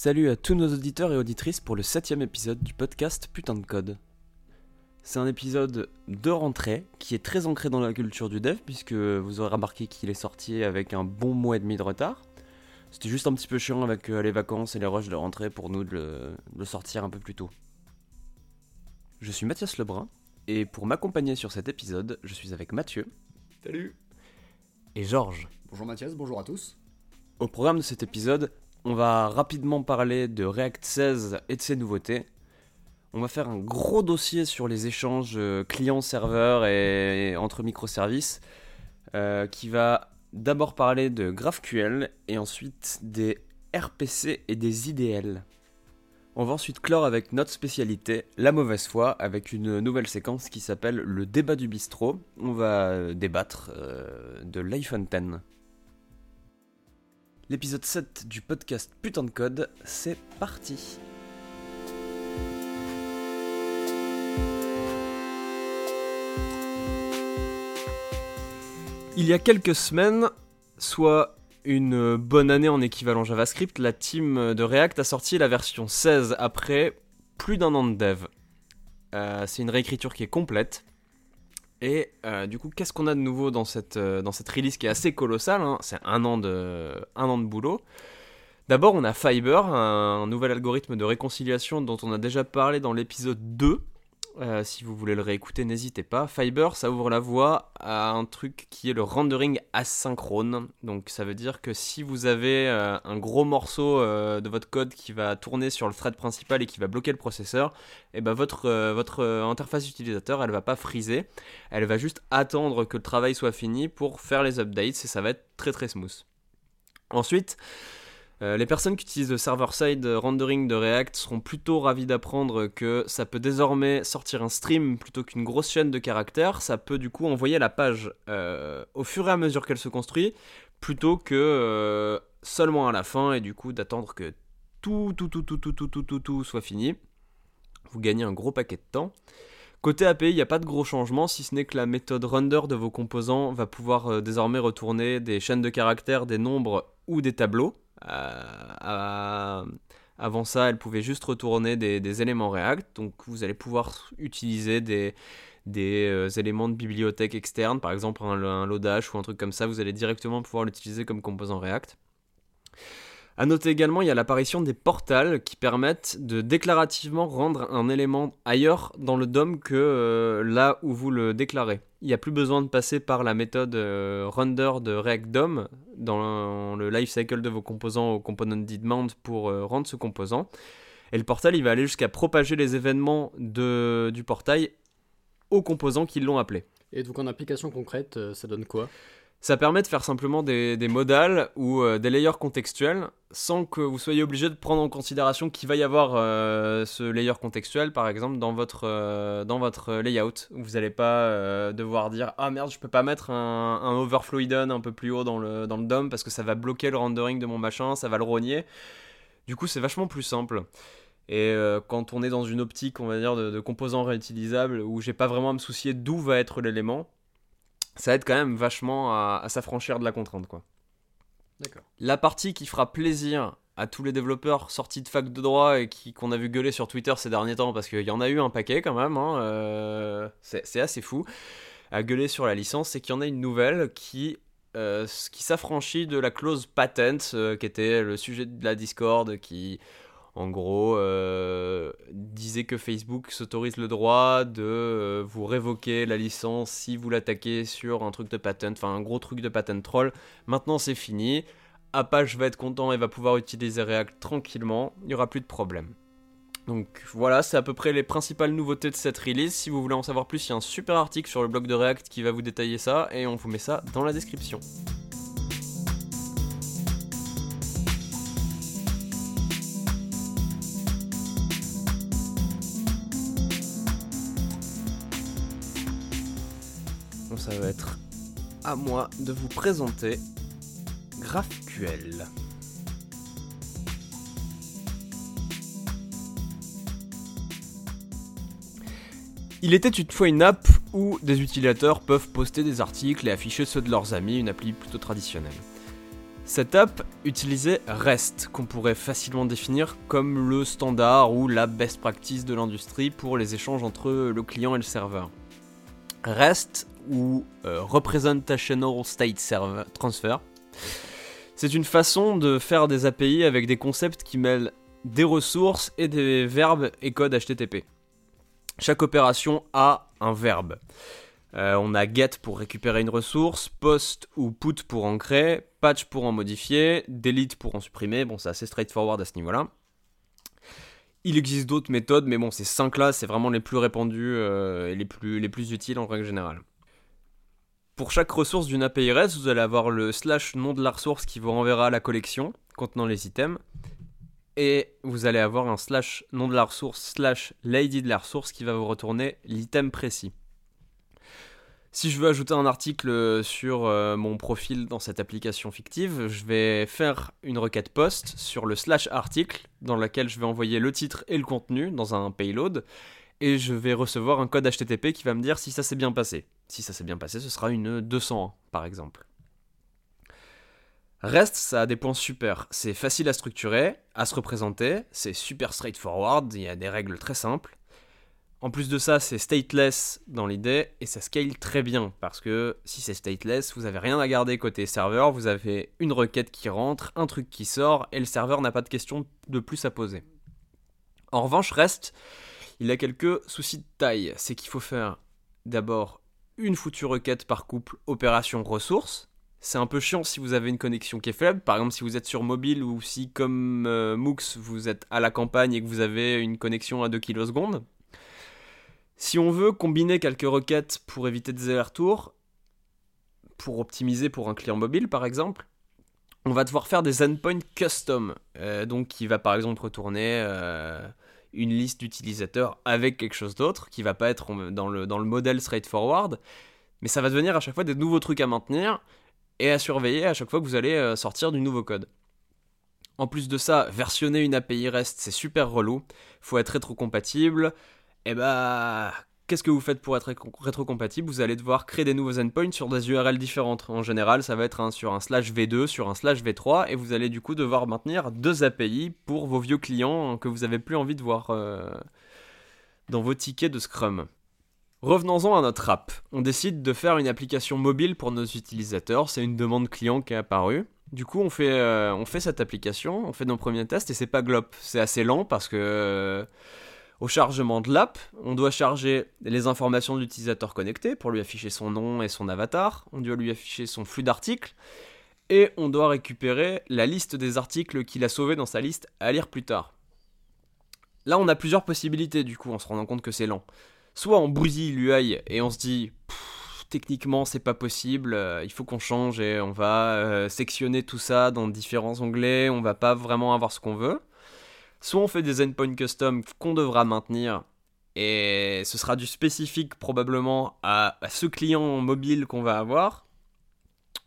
Salut à tous nos auditeurs et auditrices pour le septième épisode du podcast Putain de Code. C'est un épisode de rentrée qui est très ancré dans la culture du dev puisque vous aurez remarqué qu'il est sorti avec un bon mois et demi de retard. C'était juste un petit peu chiant avec euh, les vacances et les rushs de rentrée pour nous de le, de le sortir un peu plus tôt. Je suis Mathias Lebrun et pour m'accompagner sur cet épisode, je suis avec Mathieu Salut et Georges. Bonjour Mathias, bonjour à tous. Au programme de cet épisode, on va rapidement parler de React 16 et de ses nouveautés. On va faire un gros dossier sur les échanges euh, client-serveur et, entre microservices, euh, qui va d'abord parler de GraphQL et ensuite des RPC et des IDL. On va ensuite clore avec notre spécialité, la mauvaise foi, avec une nouvelle séquence qui s'appelle le débat du bistrot. On va débattre euh, de l'iPhone 10. L'épisode 7 du podcast Putain de Code, c'est parti Il y a quelques semaines, soit une bonne année en équivalent JavaScript, la team de React a sorti la version 16 après plus d'un an de dev. Euh, c'est une réécriture qui est complète. Et euh, du coup, qu'est-ce qu'on a de nouveau dans cette, euh, release qui est assez colossale hein? C'est un, an de, un an de boulot. D'abord, on a Fiber, un, nouvel algorithme de réconciliation dont on a déjà parlé dans l'épisode 2. Euh, si vous voulez le réécouter, n'hésitez pas. Fiber, ça ouvre la voie à un truc qui est le rendering asynchrone. Donc ça veut dire que si vous avez euh, un gros morceau euh, de votre code qui va tourner sur le thread principal et qui va bloquer le processeur, et ben votre, votre interface utilisateur, elle va pas friser. Elle va juste attendre que le travail soit fini pour faire les updates et ça va être très très smooth. Ensuite, euh, les personnes qui utilisent le server-side rendering de React seront plutôt ravis d'apprendre que ça peut désormais sortir un stream plutôt qu'une grosse chaîne de caractères. Ça peut du coup envoyer la page euh, au fur et à mesure qu'elle se construit, plutôt que euh, seulement à la fin et du coup d'attendre que tout, tout, tout, tout, tout, tout, tout, tout, tout soit fini. Vous gagnez un gros paquet de temps. Côté API, il n'y a pas de gros changements, si ce n'est que la méthode render de vos composants va pouvoir désormais retourner des chaînes de caractères, des nombres ou des tableaux. Euh, avant ça, elle pouvait juste retourner des, éléments React. Donc vous allez pouvoir utiliser des, euh, éléments de bibliothèque externe, par exemple un, un, loadage ou un truc comme ça. Vous allez directement pouvoir l'utiliser comme composant React. A noter également, il y a l'apparition des portals qui permettent de déclarativement rendre un élément ailleurs dans le DOM que euh, là où vous le déclarez. Il n'y a plus besoin de passer par la méthode euh, render de React DOM dans le lifecycle de vos composants au component demand pour euh, rendre ce composant. Et le portal, il va aller jusqu'à propager les événements du portail aux composants qui l'ont appelé. Et donc en application concrète, ça donne quoi? Ça permet de faire simplement des, modales ou euh, des layers contextuels sans que vous soyez obligé de prendre en considération qu'il va y avoir euh, ce layer contextuel par exemple dans votre, euh, dans votre layout. Vous n'allez pas devoir dire ah merde je peux pas mettre un, overflow hidden un peu plus haut dans le, dans le DOM parce que ça va bloquer le rendering de mon machin, ça va le rogner. Du coup c'est vachement plus simple. Et quand on est dans une optique, on va dire, de, de composants réutilisables, où j'ai pas vraiment à me soucier d'où va être l'élément, ça aide quand même vachement à, s'affranchir de la contrainte. quoi. D'accord. La partie qui fera plaisir à tous les développeurs sortis de fac de droit et qui qu'on a vu gueuler sur Twitter ces derniers temps, parce qu'il y en a eu un paquet quand même, hein, euh, c'est assez fou, à gueuler sur la licence, c'est qu'il y en a une nouvelle qui, euh, qui s'affranchit de la clause patent, euh, qui était le sujet de la Discord, qui en gros, euh, disait que Facebook s'autorise le droit de euh, vous révoquer la licence si vous l'attaquez sur un truc de patent, enfin un gros truc de patent troll. Maintenant c'est fini. Apache va être content et va pouvoir utiliser React tranquillement, il n'y aura plus de problème. Donc voilà, c'est à peu près les principales nouveautés de cette release. Si vous voulez en savoir plus, il y a un super article sur le blog de React qui va vous détailler ça et on vous met ça dans la description. Ça va être à moi de vous présenter GraphQL. Il était une fois une app où des utilisateurs peuvent poster des articles et afficher ceux de leurs amis, une appli plutôt traditionnelle. Cette app utilisait REST, qu'on pourrait facilement définir comme le standard ou la best practice de l'industrie pour les échanges entre le client et le serveur. REST, ou euh, Representational State Transfer, c'est une façon de faire des API avec des concepts qui mêlent des ressources et des verbes et codes HTTP. Chaque opération a un verbe. Euh, on a get pour récupérer une ressource, post ou put pour en créer, patch pour en modifier, delete pour en supprimer. Bon, c'est assez straightforward à ce niveau-là. Il existe d'autres méthodes, mais bon, ces 5 là, c'est vraiment les plus répandus euh, et les plus, les plus utiles en règle générale. Pour chaque ressource d'une API REST, vous allez avoir le slash nom de la ressource qui vous renverra la collection contenant les items. Et vous allez avoir un slash nom de la ressource slash l'ID de la ressource qui va vous retourner l'item précis. Si je veux ajouter un article sur euh, mon profil dans cette application fictive, je vais faire une requête post sur le slash article dans laquelle je vais envoyer le titre et le contenu dans un payload et je vais recevoir un code HTTP qui va me dire si ça s'est bien passé. Si ça s'est bien passé, ce sera une 201 par exemple. Reste, ça a des points super. C'est facile à structurer, à se représenter, c'est super straightforward, il y a des règles très simples. En plus de ça, c'est stateless dans l'idée et ça scale très bien parce que si c'est stateless, vous n'avez rien à garder côté serveur, vous avez une requête qui rentre, un truc qui sort et le serveur n'a pas de questions de plus à poser. En revanche, reste, il a quelques soucis de taille. C'est qu'il faut faire d'abord une foutue requête par couple opération ressources. C'est un peu chiant si vous avez une connexion qui est faible. Par exemple, si vous êtes sur mobile ou si, comme euh, MOOCs, vous êtes à la campagne et que vous avez une connexion à 2 kilosecondes. Si on veut combiner quelques requêtes pour éviter des allers-retours, pour optimiser pour un client mobile par exemple, on va devoir faire des endpoints custom. Euh, donc qui va par exemple retourner euh, une liste d'utilisateurs avec quelque chose d'autre, qui va pas être dans le, modèle straightforward, mais ça va devenir à chaque fois des nouveaux trucs à maintenir et à surveiller à chaque fois que vous allez euh, sortir du nouveau code. En plus de ça, versionner une API REST, c'est super relou. Faut être rétrocompatible. Et eh bah, qu'est-ce que vous faites pour être rétrocompatible? Vous allez devoir créer des nouveaux endpoints sur des URL différentes. En général, ça va être sur un slash V2, sur un slash V3, et vous allez du coup devoir maintenir deux API pour vos vieux clients que vous n'avez plus envie de voir euh, dans vos tickets de Scrum. Revenons-en à notre app. On décide de faire une application mobile pour nos utilisateurs. C'est une demande client qui est apparue. Du coup, on fait, euh, cette application, on fait nos premiers tests et c'est pas glop. C'est assez lent parce que au chargement de l'app, on doit charger les informations de l'utilisateur connecté pour lui afficher son nom et son avatar, on doit lui afficher son flux d'articles, et on doit récupérer la liste des articles qu'il a sauvés dans sa liste à lire plus tard. Là, on a plusieurs possibilités du coup en se rendant compte que c'est lent. Soit on bousille l'UI et on se dit techniquement c'est pas possible, euh, il faut qu'on change et on va euh, sectionner tout ça dans différents onglets, on va pas vraiment avoir ce qu'on veut. Soit on fait des endpoints custom qu'on devra maintenir et ce sera du spécifique probablement à, ce client mobile qu'on va avoir.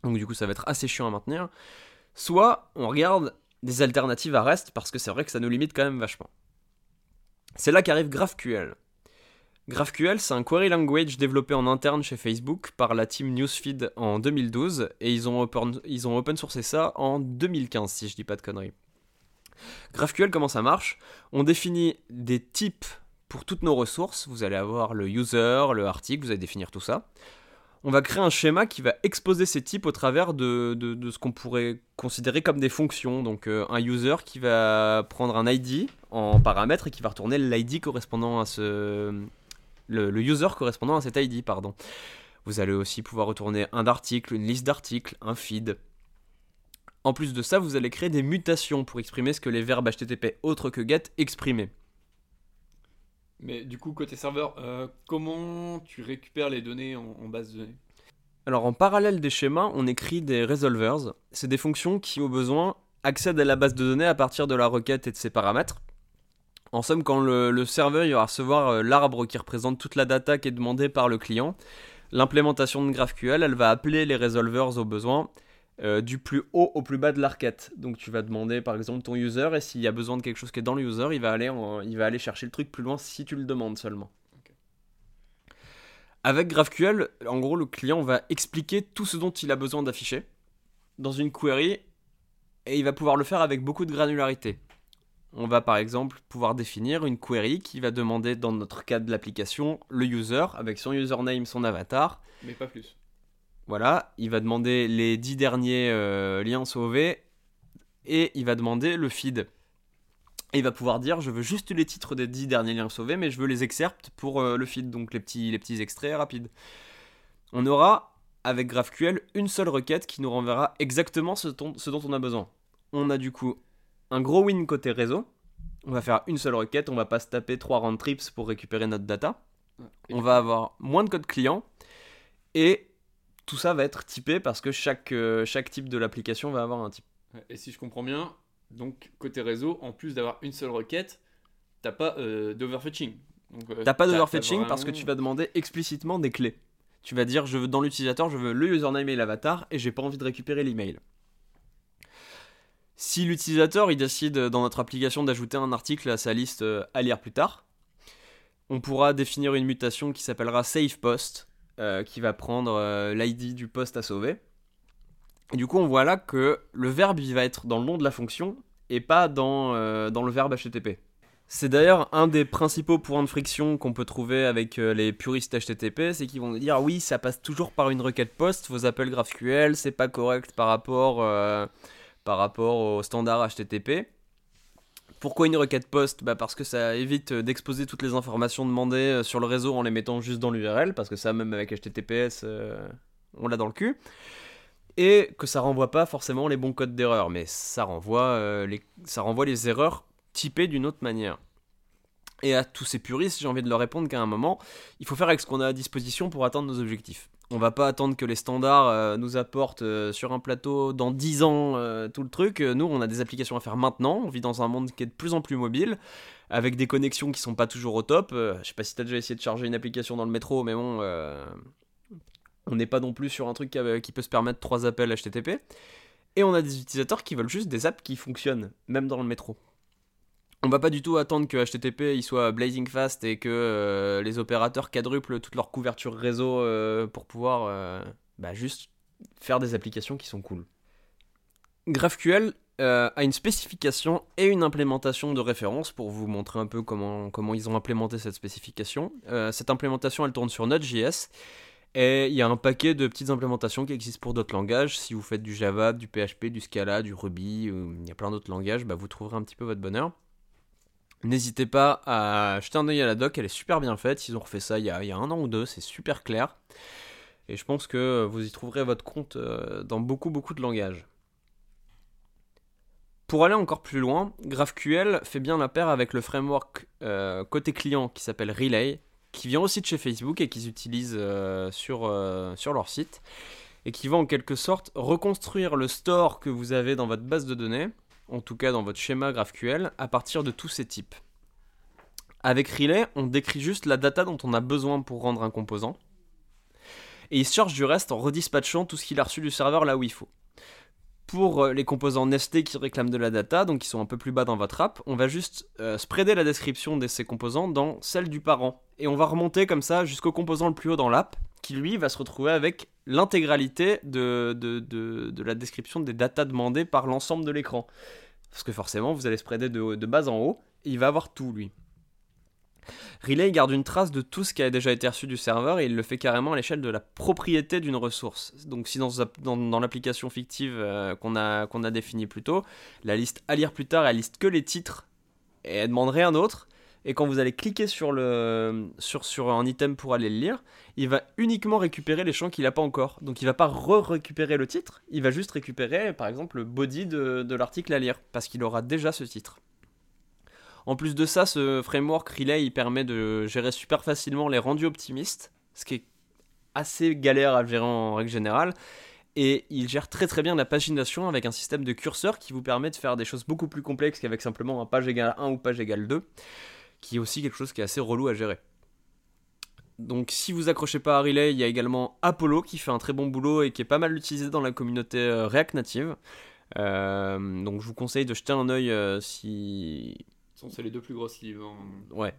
Donc du coup ça va être assez chiant à maintenir. Soit on regarde des alternatives à REST parce que c'est vrai que ça nous limite quand même vachement. C'est là qu'arrive GraphQL. GraphQL, c'est un query language développé en interne chez Facebook par la team Newsfeed en 2012 et ils ont open, ils ont open sourcé ça en 2015 si je dis pas de conneries. GraphQL, comment ça marche? On définit des types pour toutes nos ressources. Vous allez avoir le user, le article, vous allez définir tout ça. On va créer un schéma qui va exposer ces types au travers de, ce qu'on pourrait considérer comme des fonctions. Donc euh, un user qui va prendre un ID en paramètre et qui va retourner l'ID correspondant à ce... Le, le, user correspondant à cet ID, pardon. Vous allez aussi pouvoir retourner un article, une liste d'articles, un feed, en plus de ça, vous allez créer des mutations pour exprimer ce que les verbes HTTP autres que GET exprimaient. Mais du coup, côté serveur, euh, comment tu récupères les données en, base de données? Alors, en parallèle des schémas, on écrit des resolvers. C'est des fonctions qui, au besoin, accèdent à la base de données à partir de la requête et de ses paramètres. En somme, quand le, serveur va recevoir euh, l'arbre qui représente toute la data qui est demandée par le client, l'implémentation de GraphQL, elle va appeler les resolvers au besoin euh, du plus haut au plus bas de l'arquette. Donc tu vas demander par exemple ton user et s'il y a besoin de quelque chose qui est dans le user, il va aller, il va aller chercher le truc plus loin si tu le demandes seulement. Avec GraphQL, en gros, le client va expliquer tout ce dont il a besoin d'afficher dans une query et il va pouvoir le faire avec beaucoup de granularité. On va par exemple pouvoir définir une query qui va demander, dans notre cas de l'application, le user avec son username, son avatar. Mais pas plus. Voilà, il va demander les 10 derniers euh, liens sauvés et il va demander le feed. Et il va pouvoir dire je veux juste les titres des 10 derniers liens sauvés, mais je veux les excerpts pour euh, le feed, donc les petits, les petits extraits rapides. On aura avec GraphQL une seule requête qui nous renverra exactement ce, ce dont on a besoin. On a du coup un gros win côté réseau. On va faire une seule requête, on va pas se taper trois round trips pour récupérer notre data. on va avoir moins de code client et tout ça va être typé parce que chaque, euh, chaque type de l'application va avoir un type. Et si je comprends bien, donc côté réseau, en plus d'avoir une seule requête, t'as pas euh, d'overfetching. Euh, t'as pas d'overfetching parce que tu vas demander explicitement des clés. Tu vas dire je veux dans l'utilisateur, je veux le username et l'avatar et j'ai pas envie de récupérer l'email. Si l'utilisateur il décide dans notre application d'ajouter un article à sa liste à lire plus tard, on pourra définir une mutation qui s'appellera save post, euh, qui va prendre euh, l'ID du post à sauver. Et du coup, on voit là que le verbe il va être dans le nom de la fonction et pas dans, dans le verbe HTTP. C'est d'ailleurs un des principaux points de friction qu'on peut trouver avec les puristes HTTP, c'est qu'ils vont dire oui, ça passe toujours par une requête post, vos appels GraphQL, c'est pas correct par rapport par rapport au standard HTTP. Pourquoi une requête post bah Parce que ça évite d'exposer toutes les informations demandées euh, sur le réseau en les mettant juste dans l'URL, parce que ça, même avec HTTPS, euh, on l'a dans le cul. Et que ça renvoie pas forcément les bons codes d'erreur, mais ça renvoie, euh, les, ça renvoie les erreurs typées d'une autre manière. Et à tous ces puristes, j'ai envie de leur répondre qu'à un moment, il faut faire avec ce qu'on a à disposition pour atteindre nos objectifs. On va pas attendre que les standards euh, nous apportent euh, sur un plateau dans 10 ans euh, tout le truc. Nous, on a des applications à faire maintenant. On vit dans un monde qui est de plus en plus mobile, avec des connexions qui sont pas toujours au top. je sais pas si tu as déjà essayé de charger une application dans le métro, mais bon, on n'est pas non plus sur un truc qui, peut se permettre 3 appels HTTP. Et on a des utilisateurs qui veulent juste des apps qui fonctionnent, même dans le métro on va pas du tout attendre que HTTP soit blazing fast et que euh, les opérateurs quadruplent toute leur couverture réseau euh, pour pouvoir euh, bah, juste faire des applications qui sont cool. GraphQL a une spécification et une implémentation de référence pour vous montrer un peu comment, comment ils ont implémenté cette spécification. cette implémentation elle tourne sur Node.js et il y a un paquet de petites implémentations qui existent pour d'autres langages. Si vous faites du Java, du PHP, du Scala, du Ruby, il y a plein d'autres langages, bah, vous trouverez un petit peu votre bonheur. N'hésitez pas à jeter un oeil à la doc, elle est super bien faite. Ils ont refait ça il y a, un an ou deux, c'est super clair. Et je pense que vous y trouverez votre compte euh, dans beaucoup beaucoup de langages. Pour aller encore plus loin, GraphQL fait bien la paire avec le framework euh, côté client qui s'appelle Relay, qui vient aussi de chez Facebook et qu'ils utilisent euh, sur, sur leur site, et qui va en quelque sorte reconstruire le store que vous avez dans votre base de données en tout cas dans votre schéma GraphQL, à partir de tous ces types. Avec Relay, on décrit juste la data dont on a besoin pour rendre un composant, et il se charge du reste en redispatchant tout ce qu'il a reçu du serveur là où il faut. Pour euh, les composants nestés qui réclament de la data, donc qui sont un peu plus bas dans votre app, on va juste euh, spreader la description de ces composants dans celle du parent. Et on va remonter comme ça jusqu'au composant le plus haut dans l'app, qui lui va se retrouver avec l'intégralité de, de, la description des datas demandées par l'ensemble de l'écran. Parce que forcément, vous allez spreader de, de bas en haut, et il va avoir tout, lui. Relay garde une trace de tout ce qui a déjà été reçu du serveur et il le fait carrément à l'échelle de la propriété d'une ressource. Donc si dans, dans, l'application fictive euh, qu'on a, a définie plus tôt, la liste à lire plus tard, elle liste que les titres et elle demande rien d'autre, et quand vous allez cliquer sur, le, sur, sur un item pour aller le lire, il va uniquement récupérer les champs qu'il n'a pas encore. Donc il va pas re-récupérer le titre, il va juste récupérer par exemple le body de, de l'article à lire, parce qu'il aura déjà ce titre. En plus de ça, ce framework Relay il permet de gérer super facilement les rendus optimistes, ce qui est assez galère à gérer en règle générale. Et il gère très très bien la pagination avec un système de curseur qui vous permet de faire des choses beaucoup plus complexes qu'avec simplement un page égale 1 ou page égale 2 qui est aussi quelque chose qui est assez relou à gérer. Donc si vous accrochez pas à Relay, il y a également Apollo qui fait un très bon boulot et qui est pas mal utilisé dans la communauté euh, React Native. Euh, donc je vous conseille de jeter un oeil euh, si... C'est les deux plus grosses livres. Ouais,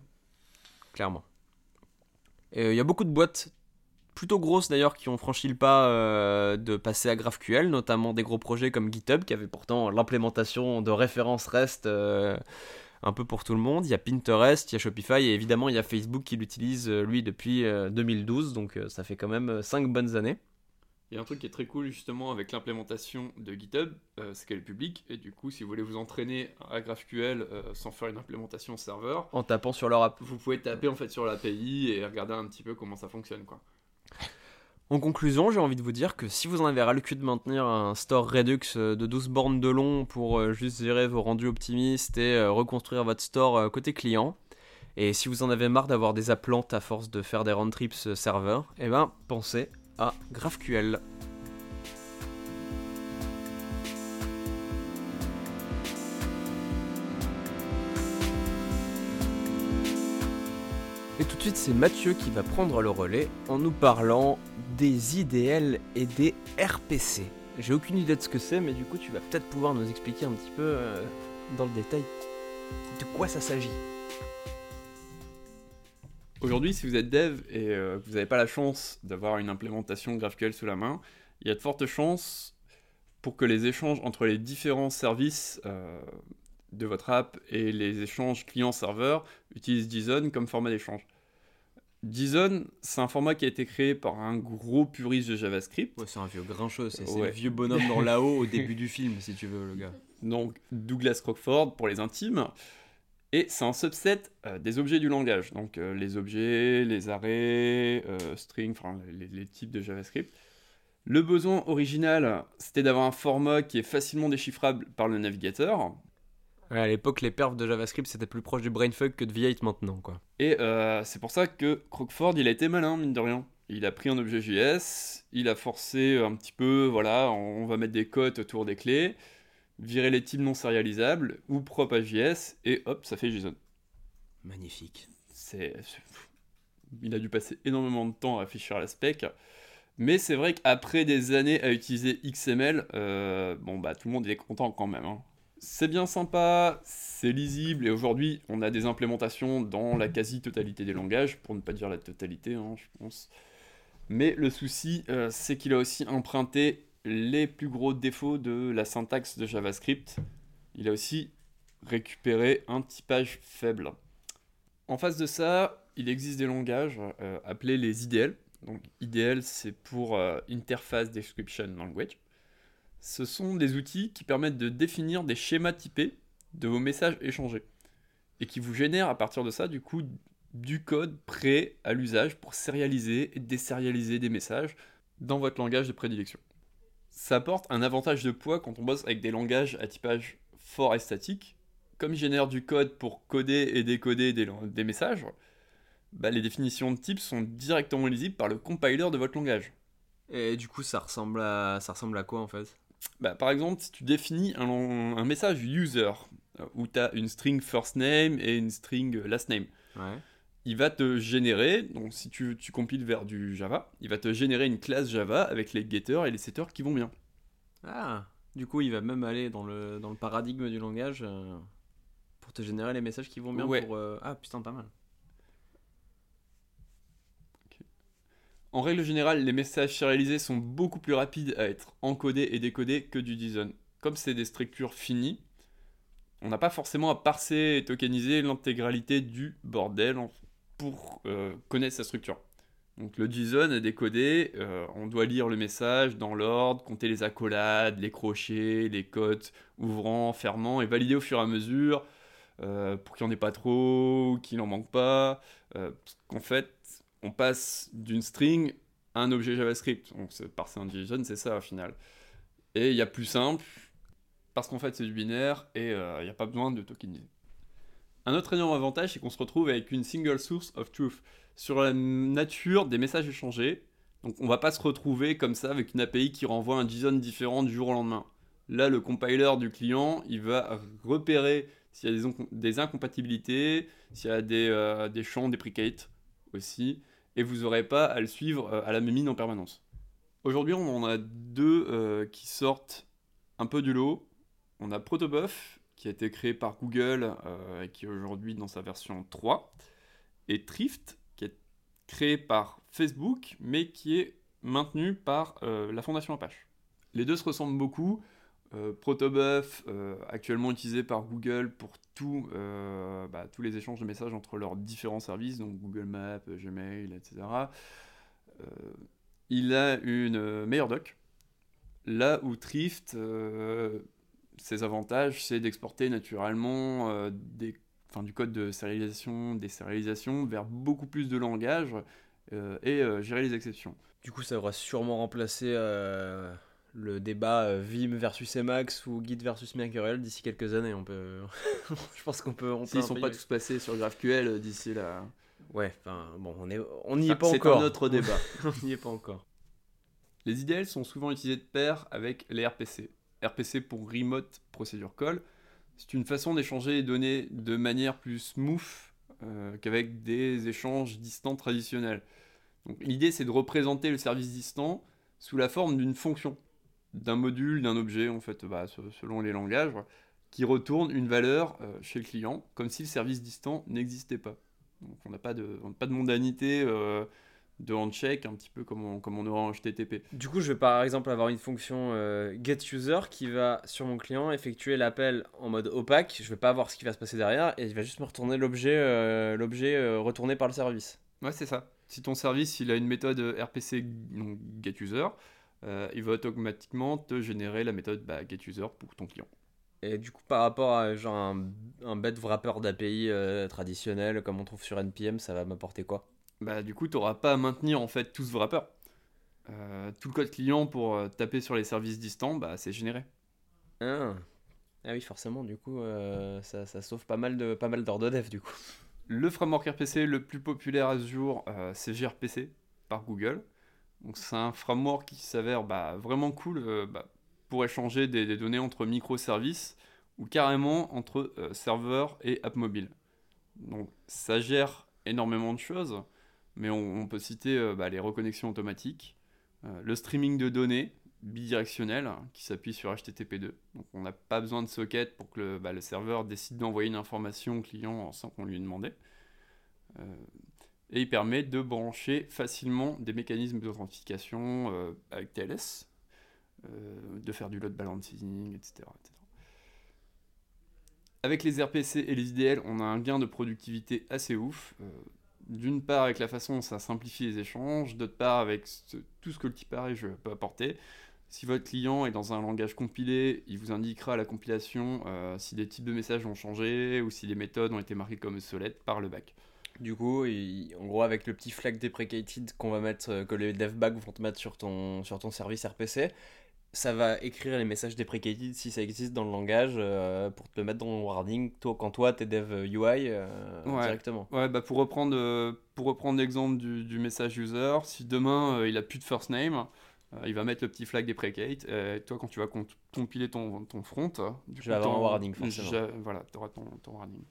clairement. Il y a beaucoup de boîtes plutôt grosses d'ailleurs qui ont franchi le pas euh, de passer à GraphQL, notamment des gros projets comme GitHub qui avait pourtant l'implémentation de références REST euh, un peu pour tout le monde. Il y a Pinterest, il y a Shopify et évidemment il y a Facebook qui l'utilise euh, lui depuis 2012, donc ça fait quand même 5 bonnes années. Il y a un truc qui est très cool justement avec l'implémentation de GitHub, c'est qu'elle est publique et du coup si vous voulez vous entraîner à GraphQL sans faire une implémentation serveur, en tapant sur leur app, vous pouvez taper en fait sur l'API et regarder un petit peu comment ça fonctionne quoi. En conclusion, j'ai envie de vous dire que si vous en avez ras le cul de maintenir un store Redux euh, de 12 bornes de long pour euh, juste gérer vos rendus optimistes et euh, reconstruire votre store côté client, et si vous en avez marre d'avoir des applantes à force de faire des round trips serveurs, eh ben pensez à GraphQL. Et tout de suite, c'est Mathieu qui va prendre le relais en nous parlant des IDL et des RPC. J'ai aucune idée de ce que c'est, mais du coup, tu vas peut-être pouvoir nous expliquer un petit peu euh, dans le détail de quoi ça s'agit. Aujourd'hui, si vous êtes dev et euh, que vous n'avez pas la chance d'avoir une implémentation GraphQL sous la main, il y a de fortes chances pour que les échanges entre les différents services euh, de votre app et les échanges client-serveur utilisent JSON comme format d'échange. JSON, c'est un format qui a été créé par un gros puriste de JavaScript. Ouais, c'est un vieux grincheux, c'est le vieux bonhomme dans là-haut au début du film, si tu veux, le gars. Donc, Douglas Crockford pour les intimes. Et c'est un subset euh, des objets du langage. Donc, euh, les objets, les arrêts, euh, strings, enfin, les, les, types de JavaScript. Le besoin original, c'était d'avoir un format qui est facilement déchiffrable par le navigateur à l'époque, les perfs de JavaScript, c'était plus proche du brainfuck que de V8 maintenant, quoi. Et euh, c'est pour ça que Crockford, il a été malin, mine de rien. Il a pris un objet JS, il a forcé un petit peu, voilà, on va mettre des cotes autour des clés, virer les types non sérialisables ou propres à JS, et hop, ça fait JSON. Magnifique. C'est... Il a dû passer énormément de temps à à la spec. Mais c'est vrai qu'après des années à utiliser XML, euh, bon bah tout le monde est content quand même. Hein c'est bien sympa, c'est lisible, et aujourd'hui, on a des implémentations dans la quasi-totalité des langages, pour ne pas dire la totalité, hein, je pense. Mais le souci, euh, c'est qu'il a aussi emprunté les plus gros défauts de la syntaxe de JavaScript. Il a aussi récupéré un typage faible. En face de ça, il existe des langages euh, appelés les IDL. Donc IDL, c'est pour euh, Interface Description Language ce sont des outils qui permettent de définir des schémas typés de vos messages échangés et qui vous génèrent à partir de ça du code prêt à l'usage pour sérialiser et désérialiser des messages dans votre langage de prédilection. Ça apporte un avantage de poids quand on bosse avec des langages à typage fort et statique. Comme ils génèrent du code pour coder et décoder des, messages, bah, les définitions de type sont directement lisibles par le compiler de votre langage. Et du coup, ça ressemble à, ça ressemble à quoi en fait? Bah, par exemple, si tu définis un, message user euh, où tu as une string first name et une string last name, il va te générer, donc si tu, tu, compiles vers du Java, il va te générer une classe Java avec les getters et les setters qui vont bien. Ah, du coup, il va même aller dans le, dans le paradigme du langage euh, pour te générer les messages qui vont bien. Pour, euh, Ah putain, pas mal. En règle générale, les messages sérialisés sont beaucoup plus rapides à être encodés et décodés que du JSON. Comme c'est des structures finies, on n'a pas forcément à parser et tokeniser l'intégralité du bordel pour euh, connaître sa structure. Donc le JSON est décodé, euh, on doit lire le message dans l'ordre, compter les accolades, les crochets, les cotes ouvrant, fermant et valider au fur et à mesure euh, pour qu'il n'y en ait pas trop, qu'il n'en manque pas. En fait, on passe d'une string à un objet JavaScript. Donc parser un JSON, c'est ça au final. Et il y a plus simple, parce qu'en fait c'est du binaire et euh, il n'y a pas besoin de tokeniser. Un autre énorme avantage, c'est qu'on se retrouve avec une single source of truth sur la nature des messages échangés. Donc on va pas se retrouver comme ça avec une API qui renvoie un JSON différent du jour au lendemain. Là, le compiler du client, il va repérer s'il y a des, incompatibilités, s'il y a des, euh, des champs deprecate aussi, et vous n'aurez pas à le suivre euh, à la mine en permanence. Aujourd'hui, on a deux euh, qui sortent un peu du lot. On a Protobuf, qui a été créé par Google euh, et qui est aujourd'hui dans sa version 3, et Thrift, qui est créé par Facebook, mais qui est maintenu par la fondation Apache. Les deux se ressemblent beaucoup. Protobuf, actuellement utilisé par Google pour tout, bah, tous les échanges de messages entre leurs différents services, donc Google Maps, Gmail, etc. il a une meilleure doc, là où Thrift ses avantages, c'est d'exporter naturellement euh, des, du code de sérialisation, des sérialisations vers beaucoup plus de langage euh, et euh, gérer les exceptions. Du coup, ça aura sûrement remplacé le débat Vim versus Emacs ou Git versus Mercurial d'ici quelques années. On peut, je pense qu'on peut. S'ils ne sont pas tous passés sur GraphQL d'ici là. Ouais, enfin bon, on est, on n'y est pas encore. C'est un autre débat. on n'y est pas encore. Les IDL sont souvent utilisés de pair avec les RPC. RPC pour Remote Procedure Call. C'est une façon d'échanger les données de manière plus smooth euh, qu'avec des échanges distants traditionnels. L'idée, c'est de représenter le service distant sous la forme d'une fonction, d'un module, d'un objet, en fait, bah, selon les langages, qui retourne une valeur euh, chez le client, comme si le service distant n'existait pas. Donc on n'a pas de, pas de mondanité euh, de handshake, un petit peu comme on, comme on aura en HTTP. Du coup, je vais par exemple avoir une fonction euh, getUser qui va sur mon client effectuer l'appel en mode opaque. Je vais pas voir ce qui va se passer derrière et il va juste me retourner l'objet l'objet retourné par le service. Ouais, c'est ça. Si ton service il a une méthode RPC getUser, il va automatiquement te générer la méthode bah, getUser pour ton client. Et du coup, par rapport à genre un, un bed wrapper d'API traditionnel comme on trouve sur NPM, ça va m'apporter quoi? Bah, du coup, tu n'auras pas à maintenir en fait tout ce wrapper. Euh, tout le code client pour euh, taper sur les services distants, bah, c'est généré. Ah. ah. oui, forcément, du coup, euh, ça, ça, sauve pas mal de pas mal d'heures de dev, du coup. Le framework RPC le plus populaire à ce jour, c'est gRPC par Google. Donc c'est un framework qui s'avère bah, vraiment cool bah, pour échanger des, données entre microservices ou carrément entre serveurs et app mobile. Donc ça gère énormément de choses. Mais on, peut citer euh, bah, les reconnexions automatiques, euh, le streaming de données bidirectionnel hein, qui s'appuie sur HTTP2. Donc on n'a pas besoin de socket pour que le, bah, serveur décide d'envoyer une information au client sans qu'on lui demandait. Euh, et il permet de brancher facilement des mécanismes d'authentification avec TLS, de faire du load balancing, etc., Avec les RPC et les IDL, on a un gain de productivité assez ouf d'une part avec la façon dont ça simplifie les échanges, d'autre part avec tout ce que le type je peut apporter. Si votre client est dans un langage compilé, il vous indiquera à la compilation euh, si des types de messages ont changé ou si les méthodes ont été marquées comme obsolètes par le back. Du coup, en gros, avec le petit flag deprecated qu'on va mettre, euh, que les devbags vont te mettre sur ton, sur ton service RPC, ça va écrire les messages deprecated si ça existe dans le langage euh, pour te mettre dans le warning toi, quand toi t'es dev UI euh, directement. Ouais, bah pour reprendre, euh, pour reprendre l'exemple du, du, message user, si demain il a plus de first name, il va mettre le petit flag deprecate et toi quand tu vas compiler ton, ton front, tu vas avoir un warning forcément. voilà, tu auras ton, ton warning.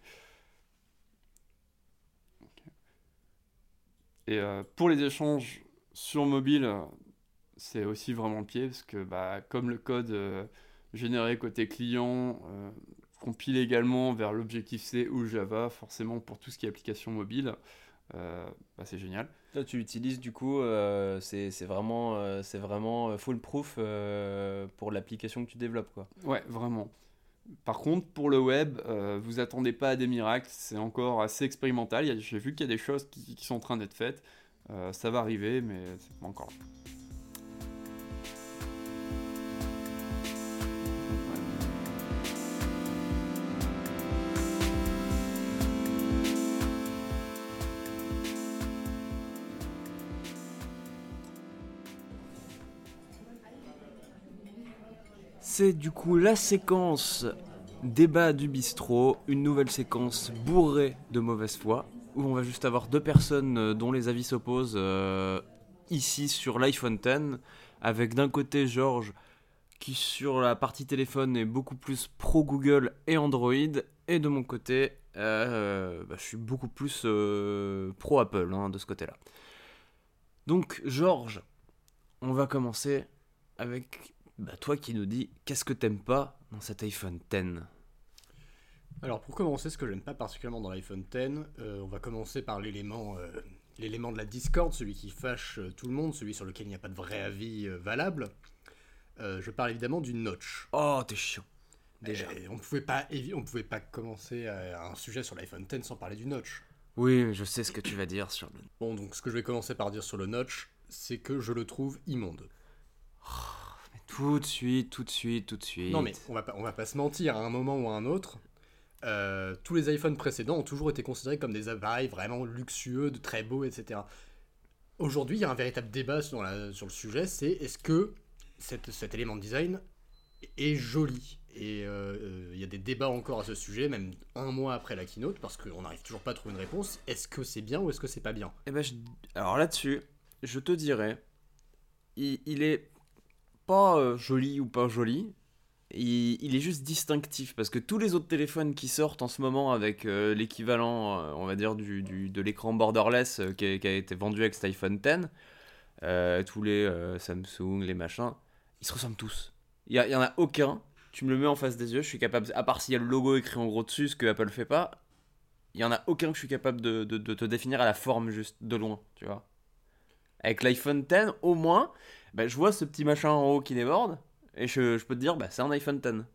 Et pour les échanges sur mobile, c'est aussi vraiment le pied, parce que bah, comme le code euh, généré côté client euh, compile également vers l'Objective-C ou Java, forcément pour tout ce qui est application mobile, euh, bah, c'est génial. Là, tu l'utilises du coup, c'est vraiment, c'est vraiment foolproof pour l'application que tu développes. Quoi. Ouais, vraiment. Par contre, pour le web, vous attendez pas à des miracles, c'est encore assez expérimental. J'ai vu qu'il y a des choses qui, sont en train d'être faites. ça va arriver, mais c'est pas encore. C'est du coup la séquence débat du bistrot, une nouvelle séquence bourrée de mauvaise foi, où on va juste avoir deux personnes euh, dont les avis s'opposent euh, ici sur l'iPhone X, avec d'un côté Georges qui sur la partie téléphone est beaucoup plus pro Google et Android, et de mon côté, euh, bah, je suis beaucoup plus pro Apple hein, de ce côté-là. Donc Georges, on va commencer avec bah, toi qui nous dis qu'est-ce que t'aimes pas dans cet iPhone X Alors pour commencer, ce que j'aime pas particulièrement dans l'iPhone X, euh, on va commencer par l'élément euh, l'élément de la discorde, celui qui fâche euh, tout le monde, celui sur lequel il n'y a pas de vrai avis valable. Je parle évidemment du notch. Oh, t'es chiant. Déjà. on ne pouvait pas, on pouvait pas commencer à un sujet sur l'iPhone X sans parler du notch. Oui, je sais ce que tu vas dire sur le. Bon, donc ce que je vais commencer par dire sur le notch, c'est que je le trouve immonde. Tout de suite, tout de suite, tout de suite. Non mais on va pas, on va pas se mentir, à un moment ou à un autre, euh, tous les iPhones précédents ont toujours été considérés comme des appareils vraiment luxueux, de très beaux, etc. Aujourd'hui, il y a un véritable débat sur, la- sur le sujet, c'est est-ce que cette- cet élément de design est joli? Et euh, euh, il y a des débats encore à ce sujet, même un mois après la keynote, parce qu'on n'arrive toujours pas à trouver une réponse. Est-ce que c'est bien ou est-ce que c'est pas bien? Eh ben, je- alors là-dessus, je te dirais, il, il est pas euh, joli ou pas joli. Il, il est juste distinctif parce que tous les autres téléphones qui sortent en ce moment avec euh, l'équivalent, euh, on va dire, du, du- de l'écran borderless qui, a, été vendu avec cet iPhone X, tous les Samsung, les machins, ils se ressemblent tous. Il y, a- il y en a aucun. Tu me le mets en face des yeux, je suis capable, à part s'il y a le logo écrit en gros dessus, ce que Apple fait pas, il y en a aucun que je suis capable de, de- de te définir à la forme juste de loin, tu vois. Avec l'iPhone X, au moins, bah, je vois ce petit machin en haut qui déborde, et je, je peux te dire, bah, c'est un iPhone X.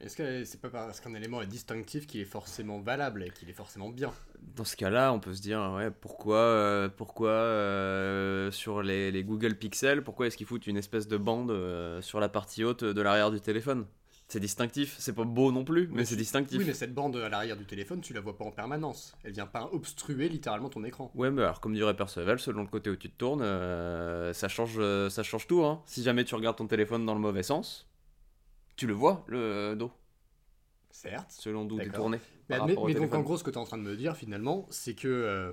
Est-ce que c'est pas parce qu'un élément est distinctif qu'il est forcément valable et qu'il est forcément bien? Dans ce cas-là, on peut se dire, ouais, pourquoi, euh, pourquoi euh, sur les, les Google Pixel, pourquoi est-ce qu'ils foutent une espèce de bande euh, sur la partie haute de l'arrière du téléphone? C'est distinctif, c'est pas beau non plus, mais Mais c'est distinctif. Oui, mais cette bande à l'arrière du téléphone, tu la vois pas en permanence. Elle vient pas obstruer littéralement ton écran. Ouais, mais alors, comme dirait Perceval, selon le côté où tu te tournes, euh, ça, change, euh, ça change tout. Hein. Si jamais tu regardes ton téléphone dans le mauvais sens, tu le vois, le euh, dos, Certes. selon d'où tu tourné. Mais, mais- donc en gros, ce que tu es en train de me dire finalement, c'est que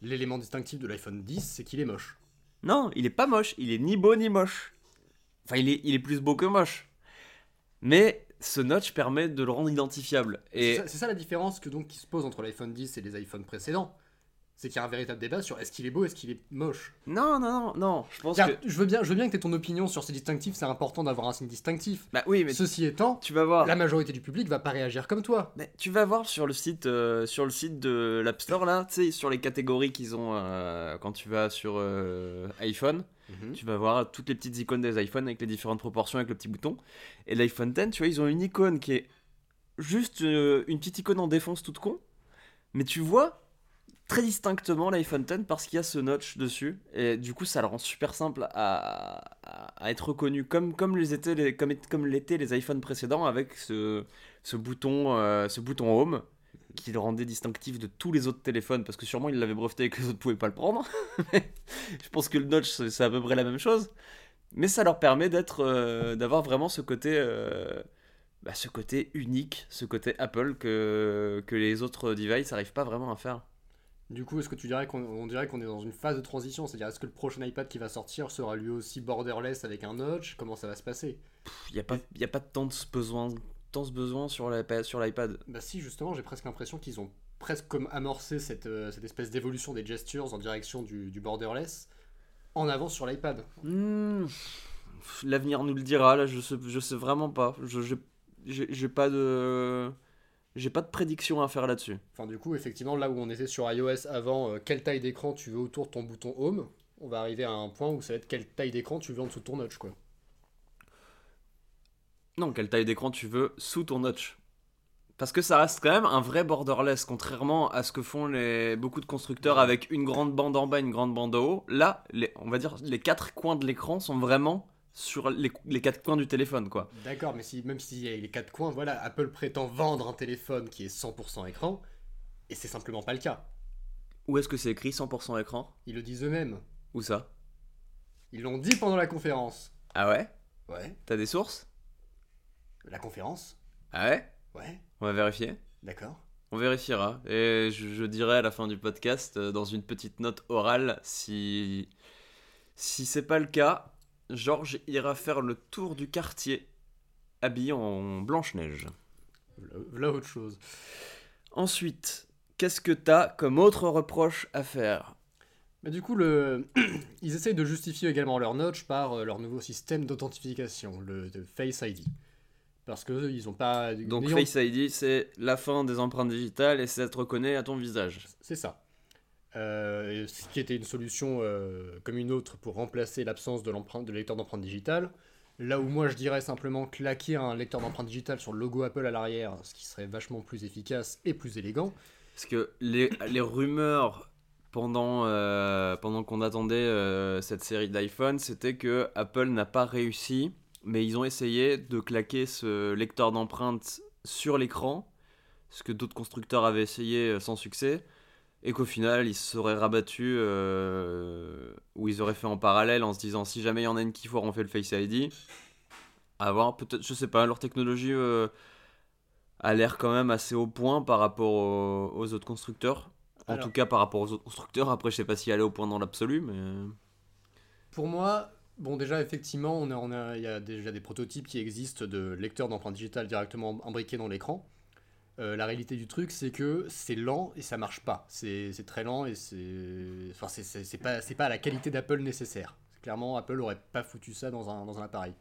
l'élément distinctif de l'iPhone 10, c'est qu'il est moche. Non, il est pas moche, il est ni beau ni moche. Enfin, il est, il est plus beau que moche. Mais ce notch permet de le rendre identifiable. C'est Et ça, c'est ça la différence que donc qui se pose entre l'iPhone 10 et les iPhones précédents. C'est qu'il y a un véritable débat sur est-ce qu'il est beau, est-ce qu'il est moche. non, non, non, non, je pense que. je veux bien, je veux bien que tu aies ton opinion sur ces distinctifs, c'est important d'avoir un signe distinctif. Bah oui, mais Ceci étant, tu vas voir. la majorité du public va pas réagir comme toi. Mais tu vas voir sur le site, euh, sur le site de l'App Store là, tu sais, sur les catégories qu'ils ont euh, quand tu vas sur euh, iPhone. Tu vas voir toutes les petites icônes des iPhones avec les différentes proportions avec le petit bouton. Et l'iPhone 10, tu vois, ils ont une icône qui est juste euh, une petite icône en défense toute con. Mais tu vois très distinctement l'iPhone 10 parce qu'il y a ce notch dessus. Et du coup, ça le rend super simple à, à- être reconnu comme, comme les, comme, comme l'étaient les iPhones précédents avec ce, ce, bouton, euh, ce bouton Home qui le rendait distinctif de tous les autres téléphones parce que sûrement il l'avait breveté et que les autres pouvaient pas le prendre. je pense que le notch c'est à peu près la même chose. Mais ça leur permet d'être, euh, d'avoir vraiment ce côté, euh, bah, ce côté unique, ce côté Apple que, que les autres devices n'arrivent pas vraiment à faire. Du coup, est-ce que tu dirais qu'on on dirait qu'on est dans une phase de transition C'est-à-dire, est-ce que le prochain iPad qui va sortir sera lui aussi borderless avec un notch? Comment ça va se passer? Il n'y a, pas- y a pas tant de besoin, tant ce besoin sur l'iPad. Bah si, justement, j'ai presque l'impression qu'ils ont presque comme amorcé cette, euh, cette espèce d'évolution des gestures en direction du, du borderless en avant sur l'iPad. Hmm, L'avenir nous le dira, là je sais, je sais vraiment pas. Je j'ai- pas de. J'ai pas de prédiction à faire là-dessus. Enfin, du coup, effectivement, là où on était sur iOS avant, euh, quelle taille d'écran tu veux autour de ton bouton Home, on va arriver à un point où ça va être quelle taille d'écran tu veux en dessous de ton notch, quoi. Non, quelle taille d'écran tu veux sous ton notch Parce que ça reste quand même un vrai borderless, contrairement à ce que font les, beaucoup de constructeurs avec une grande bande en bas, une grande bande en haut. Là, les, on va dire les quatre coins de l'écran sont vraiment sur les, les quatre coins du téléphone, quoi. D'accord, mais si, même s'il y a les quatre coins, voilà, Apple prétend vendre un téléphone qui est 100% écran, et c'est simplement pas le cas. Où est-ce que c'est écrit 100% écran? Ils le disent eux-mêmes. Où ça? Ils l'ont dit pendant la conférence. Ah ouais? Ouais. T'as des sources? La conférence Ah ouais? Ouais. On va vérifier. D'accord. On vérifiera. Et je, je dirai à la fin du podcast, euh, dans une petite note orale, si, si c'est pas le cas, Georges ira faire le tour du quartier habillé en Blanche-Neige. Voilà, autre chose. Ensuite, qu'est-ce que t'as comme autre reproche à faire? Mais du coup, le... ils essayent de justifier également leur notch par euh, leur nouveau système d'authentification, le Face ID. Parce que ils ont pas. Donc Face ID, c'est la fin des empreintes digitales et c'est être reconnu à ton visage. C'est ça. euh, ce qui était une solution euh, comme une autre pour remplacer l'absence de l'empreinte de lecteur d'empreinte digitale. Là où moi je dirais simplement claquer un lecteur d'empreinte digitale sur le logo Apple à l'arrière, ce qui serait vachement plus efficace et plus élégant. Parce que les, les rumeurs pendant, euh, pendant qu'on attendait cette série d'iPhone, c'était que Apple n'a pas réussi, mais ils ont essayé de claquer ce lecteur d'empreinte sur l'écran, ce que d'autres constructeurs avaient essayé euh, sans succès, et qu'au final ils se seraient rabattus, euh, ou ils auraient fait en parallèle en se disant si jamais il y en a une qui foire, on fait le Face ID. À voir, peut-être, je sais pas, leur technologie euh, a l'air quand même assez au point par rapport aux, aux autres constructeurs. En Alors- tout cas par rapport aux autres constructeurs. Après, je sais pas si elle est au point dans l'absolu, mais. Pour moi, bon déjà effectivement, on a, on a, il y a déjà des prototypes qui existent de lecteurs d'empreintes digitales directement imbriqués dans l'écran. Euh, la réalité du truc, c'est que c'est lent et ça marche pas. C'est très lent et c'est, enfin c'est- pas, pas à la qualité d'Apple nécessaire. Clairement, Apple aurait pas foutu ça dans un, dans un appareil.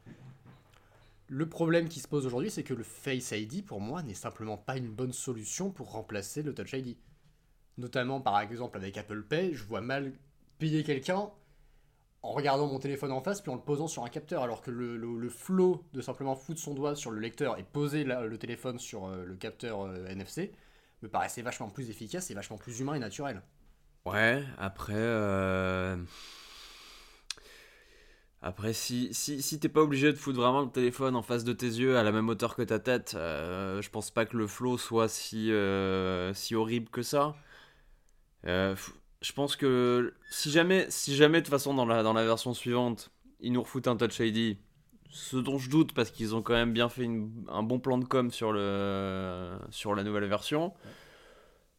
Le problème qui se pose aujourd'hui, c'est que le Face ID, pour moi, n'est simplement pas une bonne solution pour remplacer le Touch ID. Notamment, par exemple, avec Apple Pay, je vois mal payer quelqu'un en regardant mon téléphone en face puis en le posant sur un capteur alors que le, flow de simplement foutre son doigt sur le lecteur et poser le téléphone sur euh, le capteur euh, NFC me paraissait vachement plus efficace et vachement plus humain et naturel. Ouais, après. euh, Après, si, si, si t'es pas obligé de foutre vraiment le téléphone en face de tes yeux à la même hauteur que ta tête, je pense pas que le flow soit si, si horrible que ça. Je pense que si jamais, si jamais de toute façon dans la, dans la version suivante, ils nous refoutent un Touch ID, ce dont je doute parce qu'ils ont quand même bien fait une- un bon plan de com sur, le, sur la nouvelle version.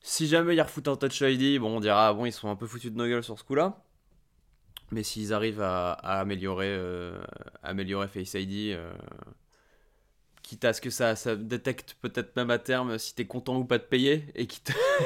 Si jamais ils refoutent un Touch ID, bon, on dira, ah bon, ils sont un peu foutus de nos sur ce coup-là. Mais s'ils arrivent à, à améliorer, euh, améliorer Face ID, euh, quitte à ce que ça, ça détecte peut-être même à terme si t'es content ou pas de payer, et,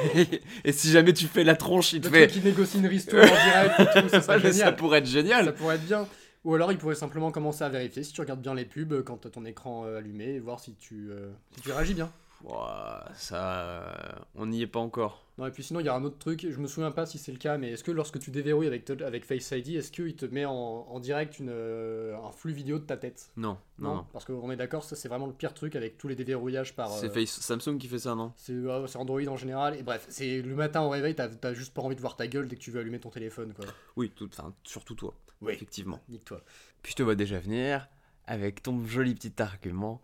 et si jamais tu fais la tronche, il te fait. qui négocie une ristourne en direct et tout, ça serait ça génial. pourrait être génial. Ça pourrait être bien. Ou alors il pourrait simplement commencer à vérifier si tu regardes bien les pubs quand t'as ton écran euh, allumé et voir si tu, euh, si tu réagis bien. Ouah, ça, euh, on n'y est pas encore. Non, et puis sinon, il y a un autre truc, je me souviens pas si c'est le cas, mais est-ce que lorsque tu déverrouilles avec, Face ID, est-ce qu'il te met en, en direct une, euh, un flux vidéo de ta tête? Non, non, non. Parce qu'on est d'accord, ça c'est vraiment le pire truc avec tous les déverrouillages par. C'est euh, Face- Samsung qui fait ça, non? c'est euh, c'est Android en général, et bref, c'est le matin au réveil, t'as juste pas envie de voir ta gueule dès que tu veux allumer ton téléphone, quoi. Oui, tout, surtout toi, Oui, effectivement. nique-toi. Puis je te vois déjà venir avec ton joli petit argument.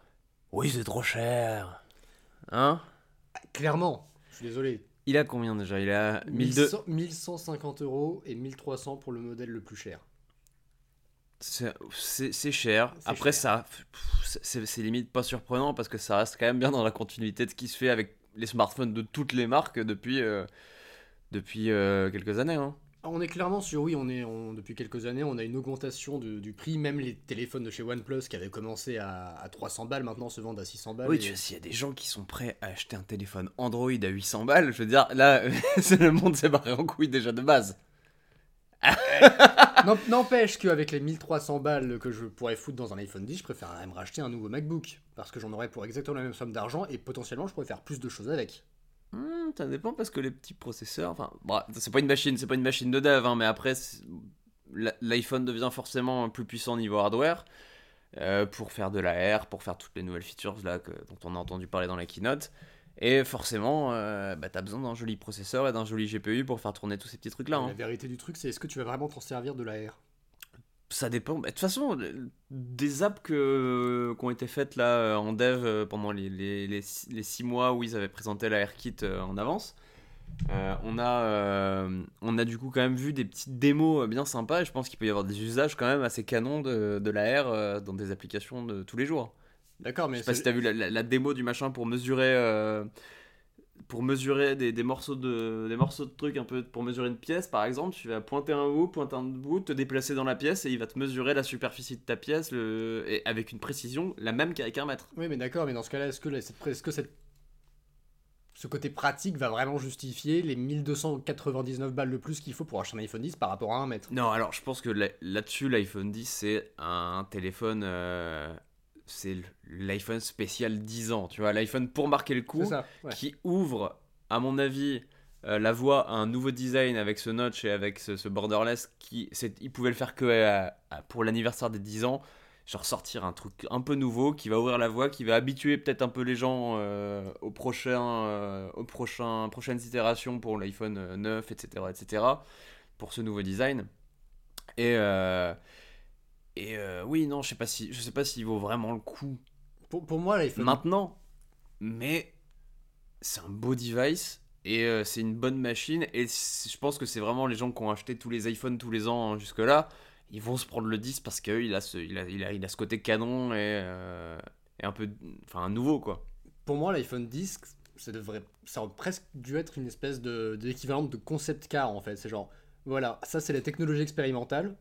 Oui, c'est trop cher. Hein Clairement, je suis désolé. Il a combien déjà? Il a 1200. 1100 1150 euros et 1300 pour le modèle le plus cher. C'est cher. Après, cher. ça, c'est limite pas surprenant parce que ça reste quand même bien dans la continuité de ce qui se fait avec les smartphones de toutes les marques depuis, euh, depuis euh, quelques années. Hein. On est clairement sur, oui, on est, on- depuis quelques années, on a une augmentation de- du prix. Même les téléphones de chez OnePlus qui avaient commencé à, à 300 balles, maintenant se vendent à 600 balles. Oui, et- tu vois, s'il y a des gens qui sont prêts à acheter un téléphone Android à 800 balles, je veux dire, là, c'est le monde s'est barré en couille déjà de base. N'empêche qu'avec les 1300 balles que je pourrais foutre dans un iPhone 10, je préfère même racheter un nouveau MacBook. Parce que j'en aurais pour exactement la même somme d'argent et potentiellement je pourrais faire plus de choses avec. Hmm, ça dépend parce que les petits processeurs, enfin, bon, c'est pas une machine, c'est pas une machine de dev, hein, mais après, l'iPhone devient forcément plus puissant niveau hardware euh, pour faire de la R, pour faire toutes les nouvelles features là que- dont on a entendu parler dans la keynote. Et forcément, euh, bah, t'as besoin d'un joli processeur et d'un joli GPU pour faire tourner tous ces petits trucs là. La vérité du truc, c'est est-ce que tu vas vraiment t'en servir de la R? Ça dépend. Bah, De toute façon, des apps que, qui ont été faites là euh, en dev euh, pendant les, les, les, six- les six mois où ils avaient présenté la AirKit euh, en avance, euh, on, a, euh, on a du coup quand même vu des petites démos bien sympas et je pense qu'il peut y avoir des usages quand même assez canons de, de la R dans des applications de tous les jours. D'accord, Je mais sais pas si t'as vu la, la- la démo du machin pour mesurer. euh, pour mesurer des, des morceaux de des morceaux de trucs un peu pour mesurer une pièce par exemple tu vas pointer un bout pointer un bout te déplacer dans la pièce et il va te mesurer la superficie de ta pièce le, et avec une précision la même qu'avec un mètre. Oui, mais d'accord, mais dans ce cas-là, est-ce que, cette- est-ce que cette- ce côté pratique va vraiment justifier les 1299 balles de plus qu'il faut pour acheter un iPhone 10 par rapport à un mètre? Non alors je pense que là- là-dessus l'iPhone 10 c'est un téléphone euh, c'est l'iPhone spécial 10 ans tu vois l'iPhone pour marquer le coup C'est ça, ouais. qui ouvre, à mon avis, euh, la voix a un nouveau design avec ce notch et avec ce, ce borderless qui il pouvait le faire que euh, à- pour l'anniversaire des 10 ans genre sortir un truc un peu nouveau qui va ouvrir la voie qui va habituer peut-être un peu les gens euh, au prochain euh, au prochain prochaines itérations pour l'iPhone euh, 9 etc etc pour ce nouveau design et et euh, oui non je sais pas si je sais pas s'il vaut vraiment le coup Pour, pour moi, l'iPhone. maintenant, mais c'est un beau device et euh, c'est une bonne machine. Et je pense que c'est vraiment les gens qui ont acheté tous les iPhones tous les ans hein, jusque-là, ils vont se prendre le 10 parce qu'il a, ce, il a, il a, il a ce côté canon et, euh, et un peu. Enfin, un nouveau quoi. Pour moi, l'iPhone 10, ça devrait, ça aurait presque dû être une espèce de d'équivalent de concept car en fait. C'est genre, voilà, ça c'est la technologie expérimentale.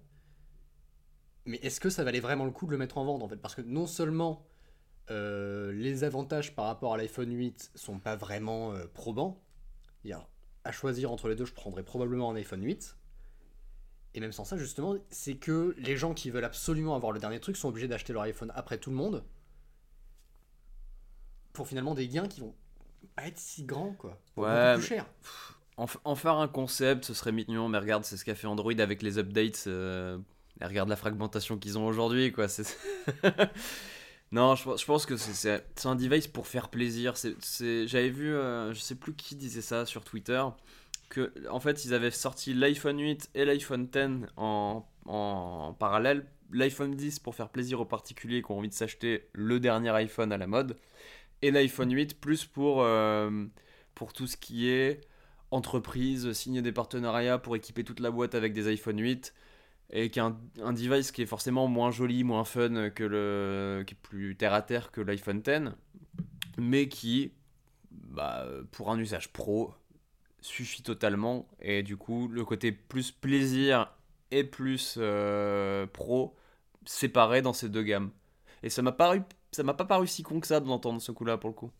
Mais est-ce que ça valait vraiment le coup de le mettre en vente en fait? Parce que non seulement euh, les avantages par rapport à l'iPhone 8 sont pas vraiment euh, probants, il y a- à choisir entre les deux, je prendrais probablement un iPhone 8. Et même sans ça, justement, c'est que les gens qui veulent absolument avoir le dernier truc sont obligés d'acheter leur iPhone après tout le monde pour finalement des gains qui vont pas être si grands quoi. Ouais, plus cher. En faire un concept, ce serait mignon, mais regarde, c'est ce qu'a fait Android avec les updates. euh, et regarde la fragmentation qu'ils ont aujourd'hui, quoi. non, je, pense- que c'est- un device pour faire plaisir. J'avais vu, euh, je sais plus qui disait ça sur Twitter, que en fait, ils avaient sorti l'iPhone 8 et l'iPhone 10 en, en parallèle. L'iPhone 10 pour faire plaisir aux particuliers qui ont envie de s'acheter le dernier iPhone à la mode. Et l'iPhone 8 plus pour, euh, pour tout ce qui est entreprise, signer des partenariats pour équiper toute la boîte avec des iPhone 8 et qui est un, un device qui est forcément moins joli, moins fun que le qui est plus terre à terre que l'iPhone 10 mais qui bah, pour un usage pro suffit totalement. Et du coup le côté plus plaisir et plus euh, pro séparé dans ces deux gammes. Et ça m'a paru ça m'a pas paru si con que ça d'entendre ce coup là pour le coup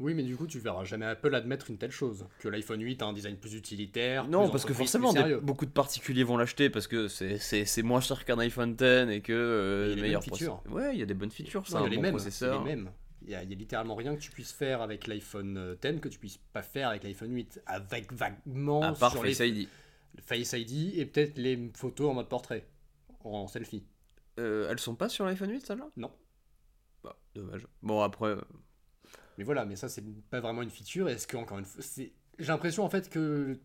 Oui, mais du coup, tu verras jamais Apple admettre une telle chose. Que l'iPhone 8 a un design plus utilitaire. Non, plus parce que forcément, des- beaucoup de particuliers vont l'acheter parce que c'est- moins cher qu'un iPhone 10 et que euh, Il y a mêmes features. Ouais, il y a des bonnes features, ça, il y a les bon mêmes. processeur. Il y a les mêmes. Il y, a, littéralement rien que tu puisses faire avec l'iPhone euh, 10 que tu puisses pas faire avec l'iPhone 8. Avec vaguement À part sur Face les ID. Face ID et peut-être les photos en mode portrait. En selfie. Euh, elles sont pas sur l'iPhone 8, celles-là? Non. Bah, dommage. Bon, après, euh, Mais voilà, mais ça, c'est pas vraiment une feature. Est-ce que, encore une fois, c'est. J'ai l'impression en fait que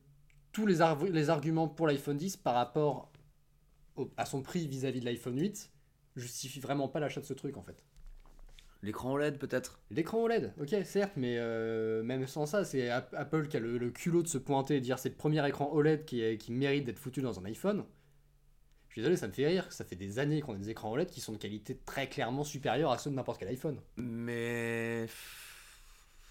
tous les, arg- les arguments pour l'iPhone 10 par rapport au- à son prix vis-à-vis de l'iPhone 8 justifient vraiment pas l'achat de ce truc en fait. l'écran OLED peut-être? L'écran OLED, ok, certes, mais euh, même sans ça, c'est App- Apple qui a le, le culot de se pointer et dire c'est le premier écran OLED qui, est- qui mérite d'être foutu dans un iPhone. Je suis désolé, ça me fait rire. Ça fait des années qu'on a des écrans OLED qui sont de qualité très clairement supérieure à ceux de n'importe quel iPhone. Mais.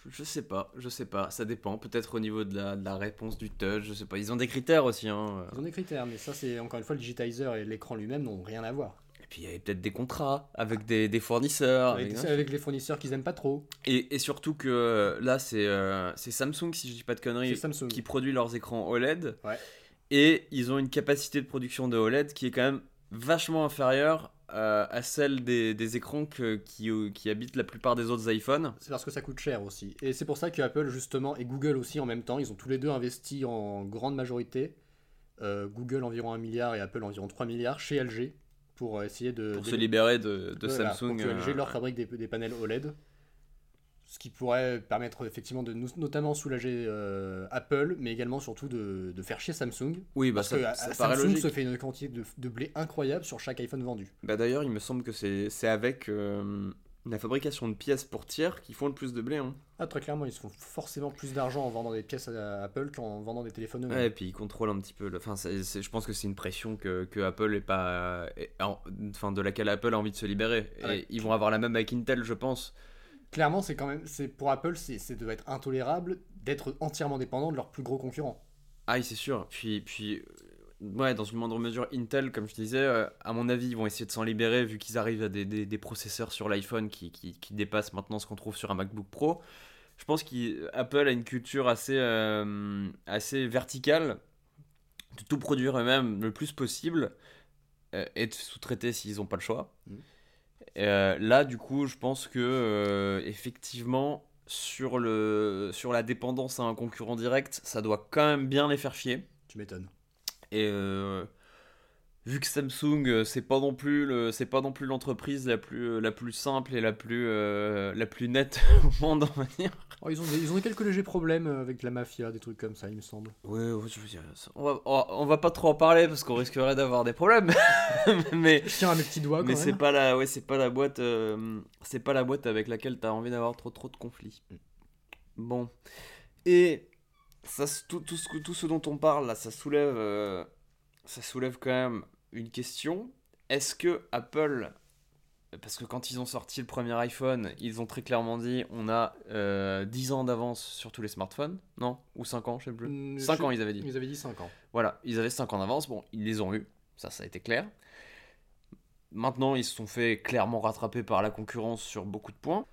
Je sais pas, je sais pas, ça dépend. Peut-être au niveau de la, de la réponse du touch, je sais pas. Ils ont des critères aussi, hein. Ils ont des critères, mais ça, c'est encore une fois le digitizer et l'écran lui-même n'ont rien à voir. Et puis il y avait peut-être des contrats avec des, des fournisseurs. Avec, avec- avec les fournisseurs qu'ils aiment pas trop. Et, et surtout que là, c'est euh, Samsung, si je dis pas de conneries, qui produit leurs écrans OLED. Ouais. Et ils ont une capacité de production de OLED qui est quand même vachement inférieure euh, à celle des, des écrans que- qui, euh, qui habitent la plupart des autres iPhones. C'est parce que ça coûte cher aussi. Et c'est pour ça que Apple, justement, et Google aussi en même temps, ils ont tous les deux investi en grande majorité. Euh, Google environ 1 milliard et Apple environ 3 milliards chez LG pour essayer de. Pour se libérer de, de Voilà, Samsung. Pour que LG leur fabrique des, des panels OLED. Ce qui pourrait permettre effectivement de nous, notamment soulager euh, Apple, mais également surtout de, de faire chier Samsung. Oui, bah Parce ça, que ça euh, paraît Samsung logique. se fait une quantité de, de blé incroyable sur chaque iPhone vendu. Bah, D'ailleurs, il me semble que c'est avec euh, la fabrication de pièces pour tiers qui font le plus de blé. Hein. Ah, très clairement, ils se font forcément plus d'argent en vendant des pièces à Apple qu'en vendant des téléphones eux-mêmes. Ouais, et puis ils contrôlent un petit peu. le- Enfin, je pense que c'est une pression que, que Apple est pas, enfin, de laquelle Apple a envie de se libérer. Et Ouais. ils vont avoir la même avec Intel, je pense. Clairement, c'est quand même, c'est pour Apple, c'est c'est doit être intolérable d'être entièrement dépendant de leurs plus gros concurrents. Ah, oui, c'est sûr. Puis, puis, euh, ouais, dans une moindre mesure, Intel, comme je disais, euh, à mon avis, ils vont essayer de s'en libérer vu qu'ils arrivent à des, des- des processeurs sur l'iPhone qui, qui, qui dépassent maintenant ce qu'on trouve sur un MacBook Pro. Je pense qu'Apple a une culture assez, euh, assez verticale de tout produire eux-mêmes le plus possible euh, et de sous-traiter s'ils n'ont pas le choix. Mhm. Euh, là, du coup, je pense que euh, effectivement, sur, le, sur la dépendance à un concurrent direct, ça doit quand même bien les faire fier. Tu m'étonnes. Et euh, vu que Samsung, euh, c'est pas non plus le, c'est pas non plus l'entreprise la plus, euh, la plus simple et la plus, euh, la plus nette au monde, on va dire. Oh, ils, ont des, ils ont quelques légers problèmes avec la mafia, des trucs comme ça, il me semble. Ouais, je veux dire, on va, on va- pas trop en parler parce qu'on risquerait d'avoir des problèmes. mais Je tiens à mes petits doigts quand mais c'est pas la, ouais, c'est pas la boîte, euh, c'est pas la boîte avec laquelle t'as envie d'avoir trop trop de conflits. Bon, et ça, tout, tout ce, que- tout ce dont on parle là, ça soulève, euh, ça soulève quand même une question. Est-ce que Apple, parce que quand ils ont sorti le premier iPhone, ils ont très clairement dit on a euh, 10 ans d'avance sur tous les smartphones, non? Ou 5 ans, je sais plus. Mm, 5 je- ans, ils avaient dit. Ils avaient dit 5 ans. Voilà, ils avaient 5 ans d'avance, bon, ils les ont eu, ça, ça a été clair. Maintenant, ils se sont fait clairement rattraper par la concurrence sur beaucoup de points.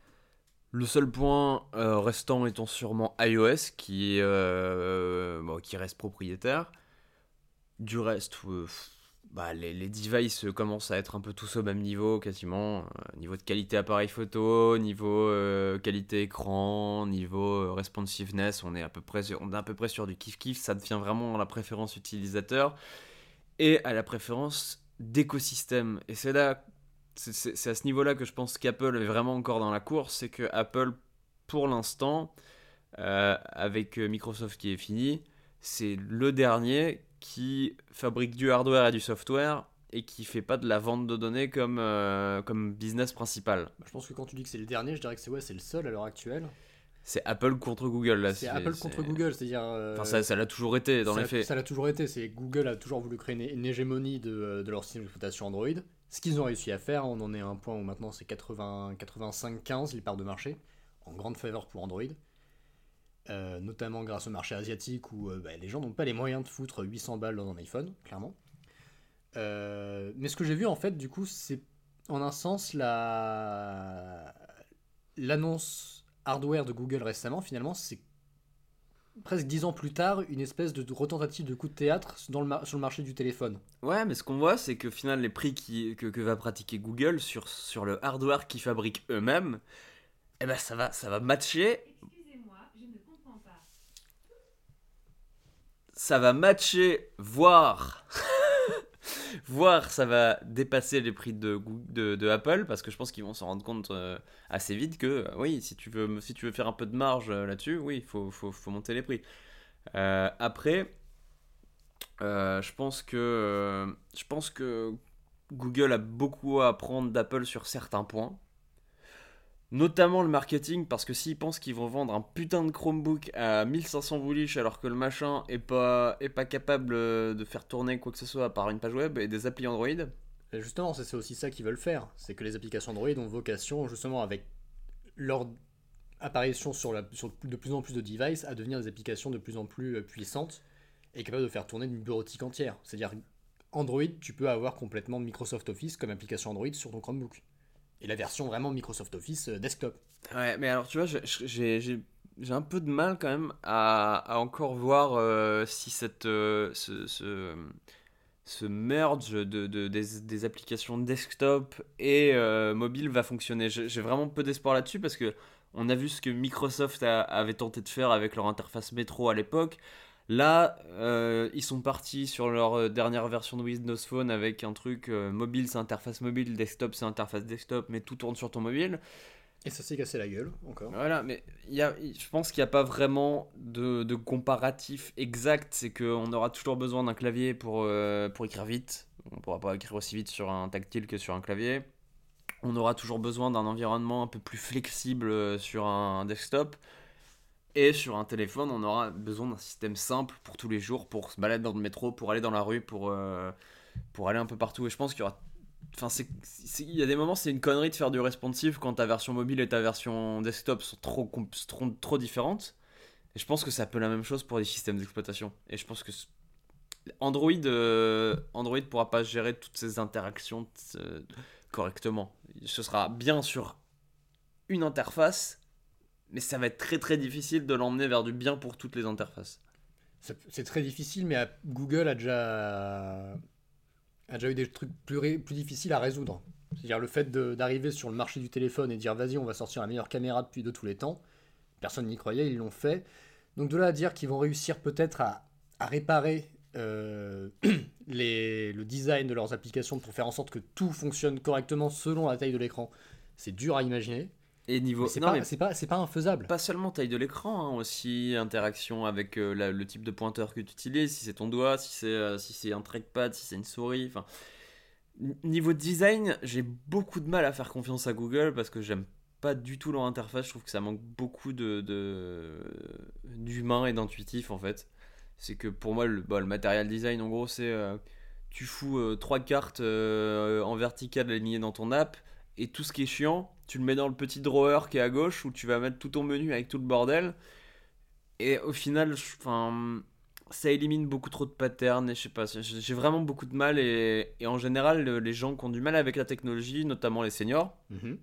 Le seul point euh, restant étant sûrement iOS, qui, est, euh, bon, qui reste propriétaire. Du reste, euh, bah, les, devices commencent à être un peu tous au même niveau, quasiment. Euh, niveau de qualité appareil photo, niveau euh, qualité écran, niveau responsiveness, on est, à peu près sur, du kiff-kiff. Ça devient vraiment la préférence utilisateur et à la préférence d'écosystème. Et c'est là, c'est- à ce niveau-là que je pense qu'Apple est vraiment encore dans la course. C'est que Apple, pour l'instant, avec Microsoft qui est fini, c'est le dernier qui fabrique du hardware et du software et qui fait pas de la vente de données comme, euh, comme business principal. Bah, je pense que quand tu dis que c'est le dernier, je dirais que c'est ouais, le seul à l'heure actuelle. C'est Apple contre Google là. C'est Apple contre Google, c'est-à-dire. euh, Enfin, ça ça l'a toujours été dans les faits. Ça l'a toujours été. C'est Google a toujours voulu créer une, une hégémonie de, euh, de leur système d'exploitation Android. Ce qu'ils ont réussi à faire, on en est à un point où maintenant c'est 80 85-15 les parts de marché, en grande faveur pour Android. Euh, notamment grâce au marché asiatique où euh, bah, les gens n'ont pas les moyens de foutre 800 balles dans un iPhone, clairement. Euh, mais ce que j'ai vu en fait, du coup, c'est en un sens la l'annonce hardware de Google récemment, finalement, c'est presque dix ans plus tard, une espèce de retentative de coup de théâtre dans le sur le marché du téléphone. Ouais, mais ce qu'on voit, c'est que final, les prix qui, que, que va pratiquer Google sur, sur le hardware qu'ils fabriquent eux-mêmes, eh ben ça va, ça va matcher, Excusez-moi, je ne comprends pas. Ça va matcher, voire, voire ça va dépasser les prix de, de, de Apple, parce que je pense qu'ils vont s'en rendre compte euh, assez vite que, euh, oui, si tu veux, si tu veux faire un peu de marge euh, là-dessus, oui, il faut, faut, faut monter les prix. Après, je pense que, je pense que Google a beaucoup à apprendre d'Apple sur certains points. Notamment le marketing, parce que s'ils pensent qu'ils vont vendre un putain de Chromebook à 1500 bullish alors que le machin est pas, est pas capable euh, de faire tourner quoi que ce soit à part une page web et des applis Android, justement, c'est aussi ça qu'ils veulent faire. C'est que les applications Android ont vocation, justement, avec leur apparition sur, sur de plus en plus de devices, à devenir des applications de plus en plus euh, puissantes et capables de faire tourner une bureautique entière. C'est-à-dire, Android, tu peux avoir complètement Microsoft Office comme application Android sur ton Chromebook. Et la version vraiment Microsoft Office euh, desktop. Ouais, mais alors tu vois, j'ai- un peu de mal quand même à, encore voir euh, si cette, euh, ce, ce, merge de, de- des, applications desktop et mobile va fonctionner. J'ai vraiment peu d'espoir là-dessus parce que on a vu ce que Microsoft avait tenté de faire avec leur interface métro à l'époque. Là, euh, ils sont partis sur leur euh, dernière version de Windows Phone avec un truc euh, mobile, c'est interface mobile, desktop, c'est interface desktop, mais tout tourne sur ton mobile. Et ça s'est cassé la gueule, encore. Voilà, mais y a, je pense qu'il n'y a pas vraiment de, de comparatif exact. C'est qu'on aura toujours besoin d'un clavier pour, euh, pour écrire vite. On ne pourra pas écrire aussi vite sur un tactile que sur un clavier. On aura toujours besoin d'un environnement un peu plus flexible sur un desktop. Et sur un téléphone, on aura besoin d'un système simple pour tous les jours, pour se balader dans le métro, pour aller dans la rue, pour, euh, pour aller un peu partout. Et je pense qu'il y aura Enfin, il y a des moments, c'est une connerie de faire du responsive quand ta version mobile et ta version desktop sont trop, trop, trop différentes. Et je pense que c'est un peu la même chose pour les systèmes d'exploitation. Et je pense que Android, euh, Android pourra pas gérer toutes ces interactions euh, correctement. Ce sera bien sur une interface, mais ça va être très très difficile de l'emmener vers du bien pour toutes les interfaces. C'est très difficile, mais Google a déjà, eu des trucs plus, difficiles à résoudre. C'est-à-dire le fait d'arriver sur le marché du téléphone et dire vas-y, on va sortir la meilleure caméra depuis de tous les temps. personne n'y croyait, ils l'ont fait. Donc de là à dire qu'ils vont réussir peut-être à, réparer euh, le design de leurs applications pour faire en sorte que tout fonctionne correctement selon la taille de l'écran, c'est dur à imaginer. Et niveau. C'est pas, pas, c'est pas infaisable. pas seulement taille de l'écran, hein, aussi interaction avec euh, la- le type de pointeur que tu utilises, si c'est ton doigt, si c'est euh, si c'est un trackpad, si c'est une souris. Enfin, niveau design, j'ai beaucoup de mal à faire confiance à Google parce que j'aime pas du tout leur interface. Je trouve que ça manque beaucoup de d'humain et d'intuitif en fait. C'est que pour moi, le, bah, le material design, en gros, c'est euh, tu fous euh, trois cartes en verticale alignées dans ton app et tout ce qui est chiant, tu le mets dans le petit drawer qui est à gauche où tu vas mettre tout ton menu avec tout le bordel. Et au final, enfin, ça élimine beaucoup trop de patterns et je sais pas, j'ai vraiment beaucoup de mal et, et en général, le- les gens qui ont du mal avec la technologie, notamment les seniors, Mhm.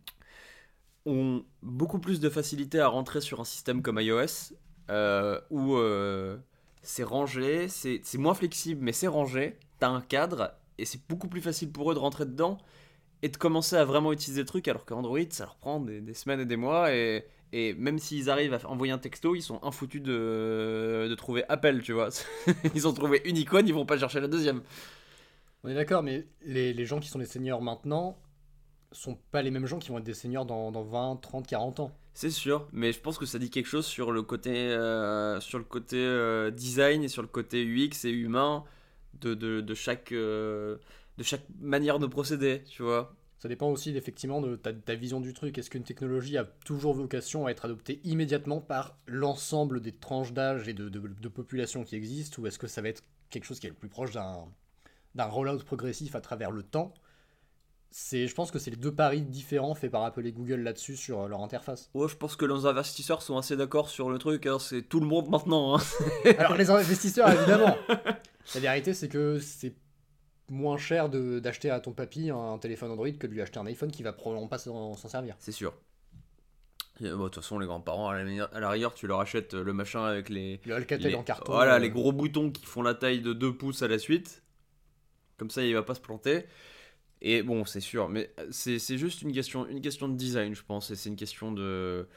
ont beaucoup plus de facilité à rentrer sur un système comme iOS euh, où euh, c'est rangé, c'est c'est moins flexible mais c'est rangé, t'as un cadre et c'est beaucoup plus facile pour eux de rentrer dedans et de commencer à vraiment utiliser le truc alors qu'Android ça leur prend des, des semaines et des mois et, et même s'ils arrivent à envoyer un texto ils sont infoutus de, de trouver Apple tu vois ils ont trouvé une icône ils vont pas chercher la deuxième On est d'accord, mais les, les gens qui sont des seniors maintenant sont pas les mêmes gens qui vont être des seniors dans, dans 20, 30, 40 ans. C'est sûr, mais je pense que ça dit quelque chose sur le côté, euh, sur le côté euh, design et sur le côté UX et humain de, de, de chaque, euh, de chaque manière de procéder, tu vois. Ça dépend aussi effectivement de ta, ta vision du truc. Est-ce qu'une technologie a toujours vocation à être adoptée immédiatement par l'ensemble des tranches d'âge et de, de, de population qui existent ou est-ce que ça va être quelque chose qui est le plus proche d'un d'un rollout progressif à travers le temps? C'est, Je pense que c'est les deux paris différents faits par Apple et Google là-dessus sur euh, leur interface. Ouais, je pense que les investisseurs sont assez d'accord sur le truc, hein, c'est tout le monde maintenant. hein. Alors les investisseurs évidemment La vérité c'est que c'est moins cher de- d'acheter à ton papy un téléphone Android que de lui acheter un iPhone qui va probablement pas s'en servir. C'est sûr. Bon, De toute façon, les grands-parents, à la à l'arrière, tu leur achètes le machin avec les, Le Alcatel les- en carton. Voilà, euh, les gros boutons qui font la taille de 2 pouces à la suite. Comme ça, il va pas se planter. Et bon, c'est sûr, mais c'est c'est juste une question, une question de design, je pense, et c'est une question de,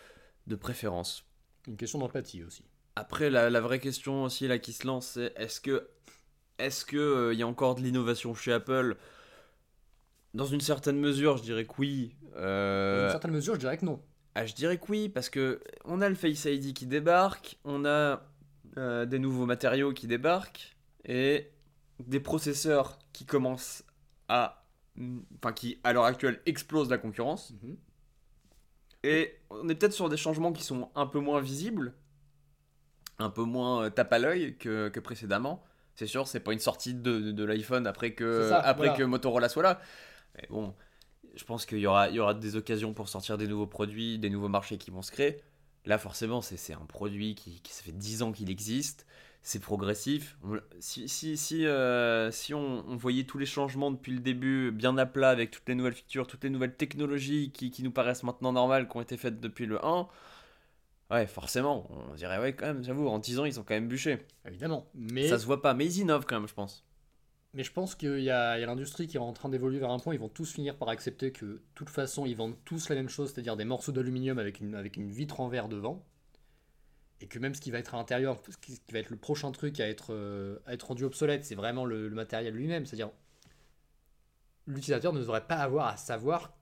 de préférence. Une question d'empathie aussi. Après, la, la vraie question aussi là qui se lance, c'est est-ce que est-ce que euh, il y a encore de l'innovation chez Apple? Dans une certaine mesure, je dirais que oui. Dans Euh, une certaine mesure, je dirais que non. ah, je dirais que oui, parce que on a le Face ID qui débarque, on a euh, des nouveaux matériaux qui débarquent, et des processeurs qui commencent à. Enfin, qui à l'heure actuelle explosent la concurrence. Mhm. Et on est peut-être sur des changements qui sont un peu moins visibles, un peu moins tape à l'œil que, que précédemment. C'est sûr, c'est pas une sortie de, de, de l'iPhone après, que, ça, après voilà. que Motorola soit là. Mais bon, je pense qu'il y aura, il y aura des occasions pour sortir des nouveaux produits, des nouveaux marchés qui vont se créer. Là, forcément, c'est c'est un produit qui, qui ça fait 10 ans qu'il existe. C'est progressif. On- si si, si, euh, si on, on voyait tous les changements depuis le début bien à plat avec toutes les nouvelles features, toutes les nouvelles technologies qui, qui nous paraissent maintenant normales, qui ont été faites depuis le 1, ouais, forcément, on dirait, ouais, quand même, j'avoue, en 10 ans, ils ont quand même bûché. Évidemment. Mais, Ça se voit pas, mais ils innovent quand même, je pense. mais je pense qu'il y a, l'industrie qui est en train d'évoluer vers un point. Ils vont tous finir par accepter que, de toute façon, ils vendent tous la même chose, c'est-à-dire des morceaux d'aluminium avec une, avec une vitre en verre devant. Et que même ce qui va être à l'intérieur, ce qui ce qui va être le prochain truc à être, euh, à être rendu obsolète, c'est vraiment le, le matériel lui-même. C'est-à-dire, l'utilisateur ne devrait pas avoir à savoir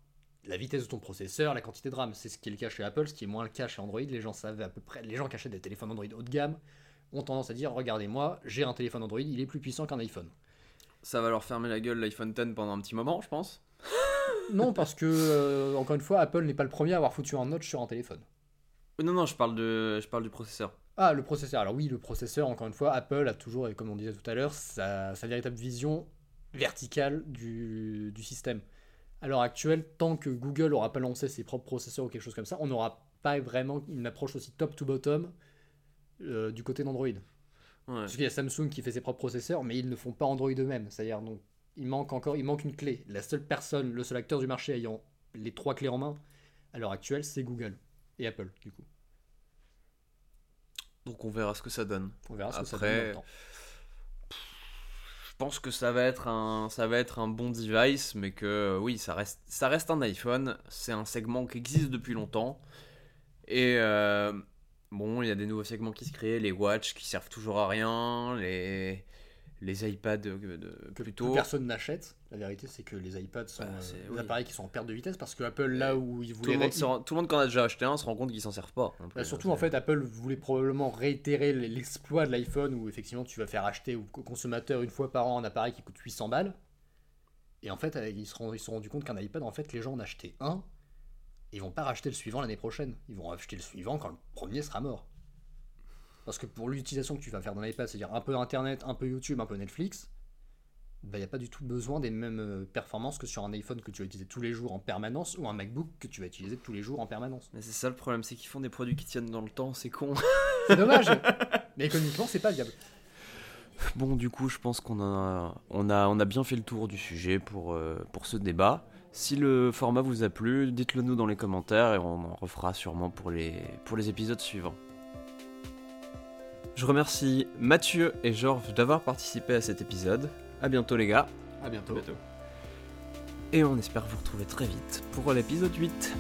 la vitesse de ton processeur, la quantité de RAM. C'est ce qui est le cas chez Apple, ce qui est moins le cas chez Android. Les gens savent à peu près, les gens qui achètent des téléphones Android haut de gamme ont tendance à dire regardez-moi, j'ai un téléphone Android, il est plus puissant qu'un iPhone. Ça va leur fermer la gueule l'iPhone 10 pendant un petit moment, je pense. Non, parce que, euh, encore une fois, Apple n'est pas le premier à avoir foutu un notch sur un téléphone. Euh, Non, non, je parle, de, je parle du processeur. Ah, le processeur. Alors oui, le processeur, encore une fois, Apple a toujours, et comme on disait tout à l'heure, sa, sa véritable vision verticale du, du système. À l'heure actuelle, tant que Google n'aura pas lancé ses propres processeurs ou quelque chose comme ça, on n'aura pas vraiment une approche aussi top to bottom euh, du côté d'Android. Ouais. Parce qu'il y a Samsung qui fait ses propres processeurs, mais ils ne font pas Android eux-mêmes. C'est-à-dire, donc, il manque encore, il manque une clé. La seule personne, le seul acteur du marché ayant les trois clés en main, à l'heure actuelle, c'est Google et Apple, du coup. Donc on verra ce que ça donne. On verra ce que ça Après, donne dans le temps. Je pense que ça va être un, ça va être un bon device, mais que euh, oui, ça reste, ça reste un iPhone. C'est un segment qui existe depuis longtemps. Et euh, bon, il y a des nouveaux segments qui se créent, les watch qui servent toujours à rien, les, les iPads de, de- que plutôt. plus personne n'achète. La vérité, c'est que les iPads sont Bah, euh, des oui. appareils qui sont en perte de vitesse parce que Apple, là où ils Tout voulaient. le, monde tout le monde qui en a déjà acheté un se rend compte qu'ils s'en servent pas. plus, Bah, surtout, hein, en fait, Apple voulait probablement réitérer l'exploit de l'iPhone où effectivement tu vas faire acheter au consommateur une fois par an un appareil qui coûte 800 balles. Et en fait, euh, ils se sont, ils se sont rendus compte qu'un iPad, en fait, les gens en achetaient un. Ils vont pas racheter le suivant l'année prochaine. Ils vont acheter le suivant quand le premier sera mort. Parce que pour l'utilisation que tu vas faire d'un iPad, c'est-à-dire un peu Internet, un peu YouTube, un peu Netflix, il n'y a pas du tout besoin des mêmes euh, performances que sur un iPhone que tu vas utiliser tous les jours en permanence ou un MacBook que tu vas utiliser tous les jours en permanence. Mais c'est ça le problème, c'est qu'ils font des produits qui tiennent dans le temps, c'est con. C'est dommage Mais économiquement, c'est pas viable. Bon, du coup, je pense qu'on a, on a, on a bien fait le tour du sujet pour, euh, pour ce débat. Si le format vous a plu, dites-le nous dans les commentaires et on en refera sûrement pour les, pour les épisodes suivants. Je remercie Mathieu et Georges d'avoir participé à cet épisode. À bientôt les gars, À bientôt. Bientôt. et on espère vous retrouver très vite pour l'épisode 8.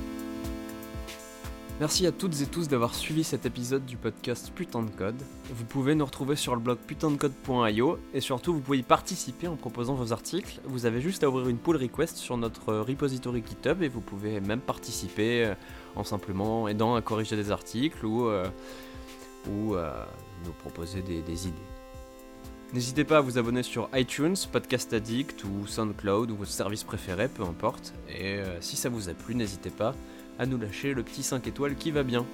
Merci à toutes et tous d'avoir suivi cet épisode du podcast Putain de Code. Vous pouvez nous retrouver sur le blog putaindecode.io et surtout vous pouvez y participer en proposant vos articles. Vous avez juste à ouvrir une pull request sur notre repository GitHub et vous pouvez même participer euh, en simplement aidant à corriger des articles ou, euh, ou à nous proposer des, idées. N'hésitez pas à vous abonner sur iTunes, Podcast Addict ou SoundCloud ou votre service préféré, peu importe. Et euh, si ça vous a plu, n'hésitez pas à nous lâcher le petit 5 étoiles qui va bien.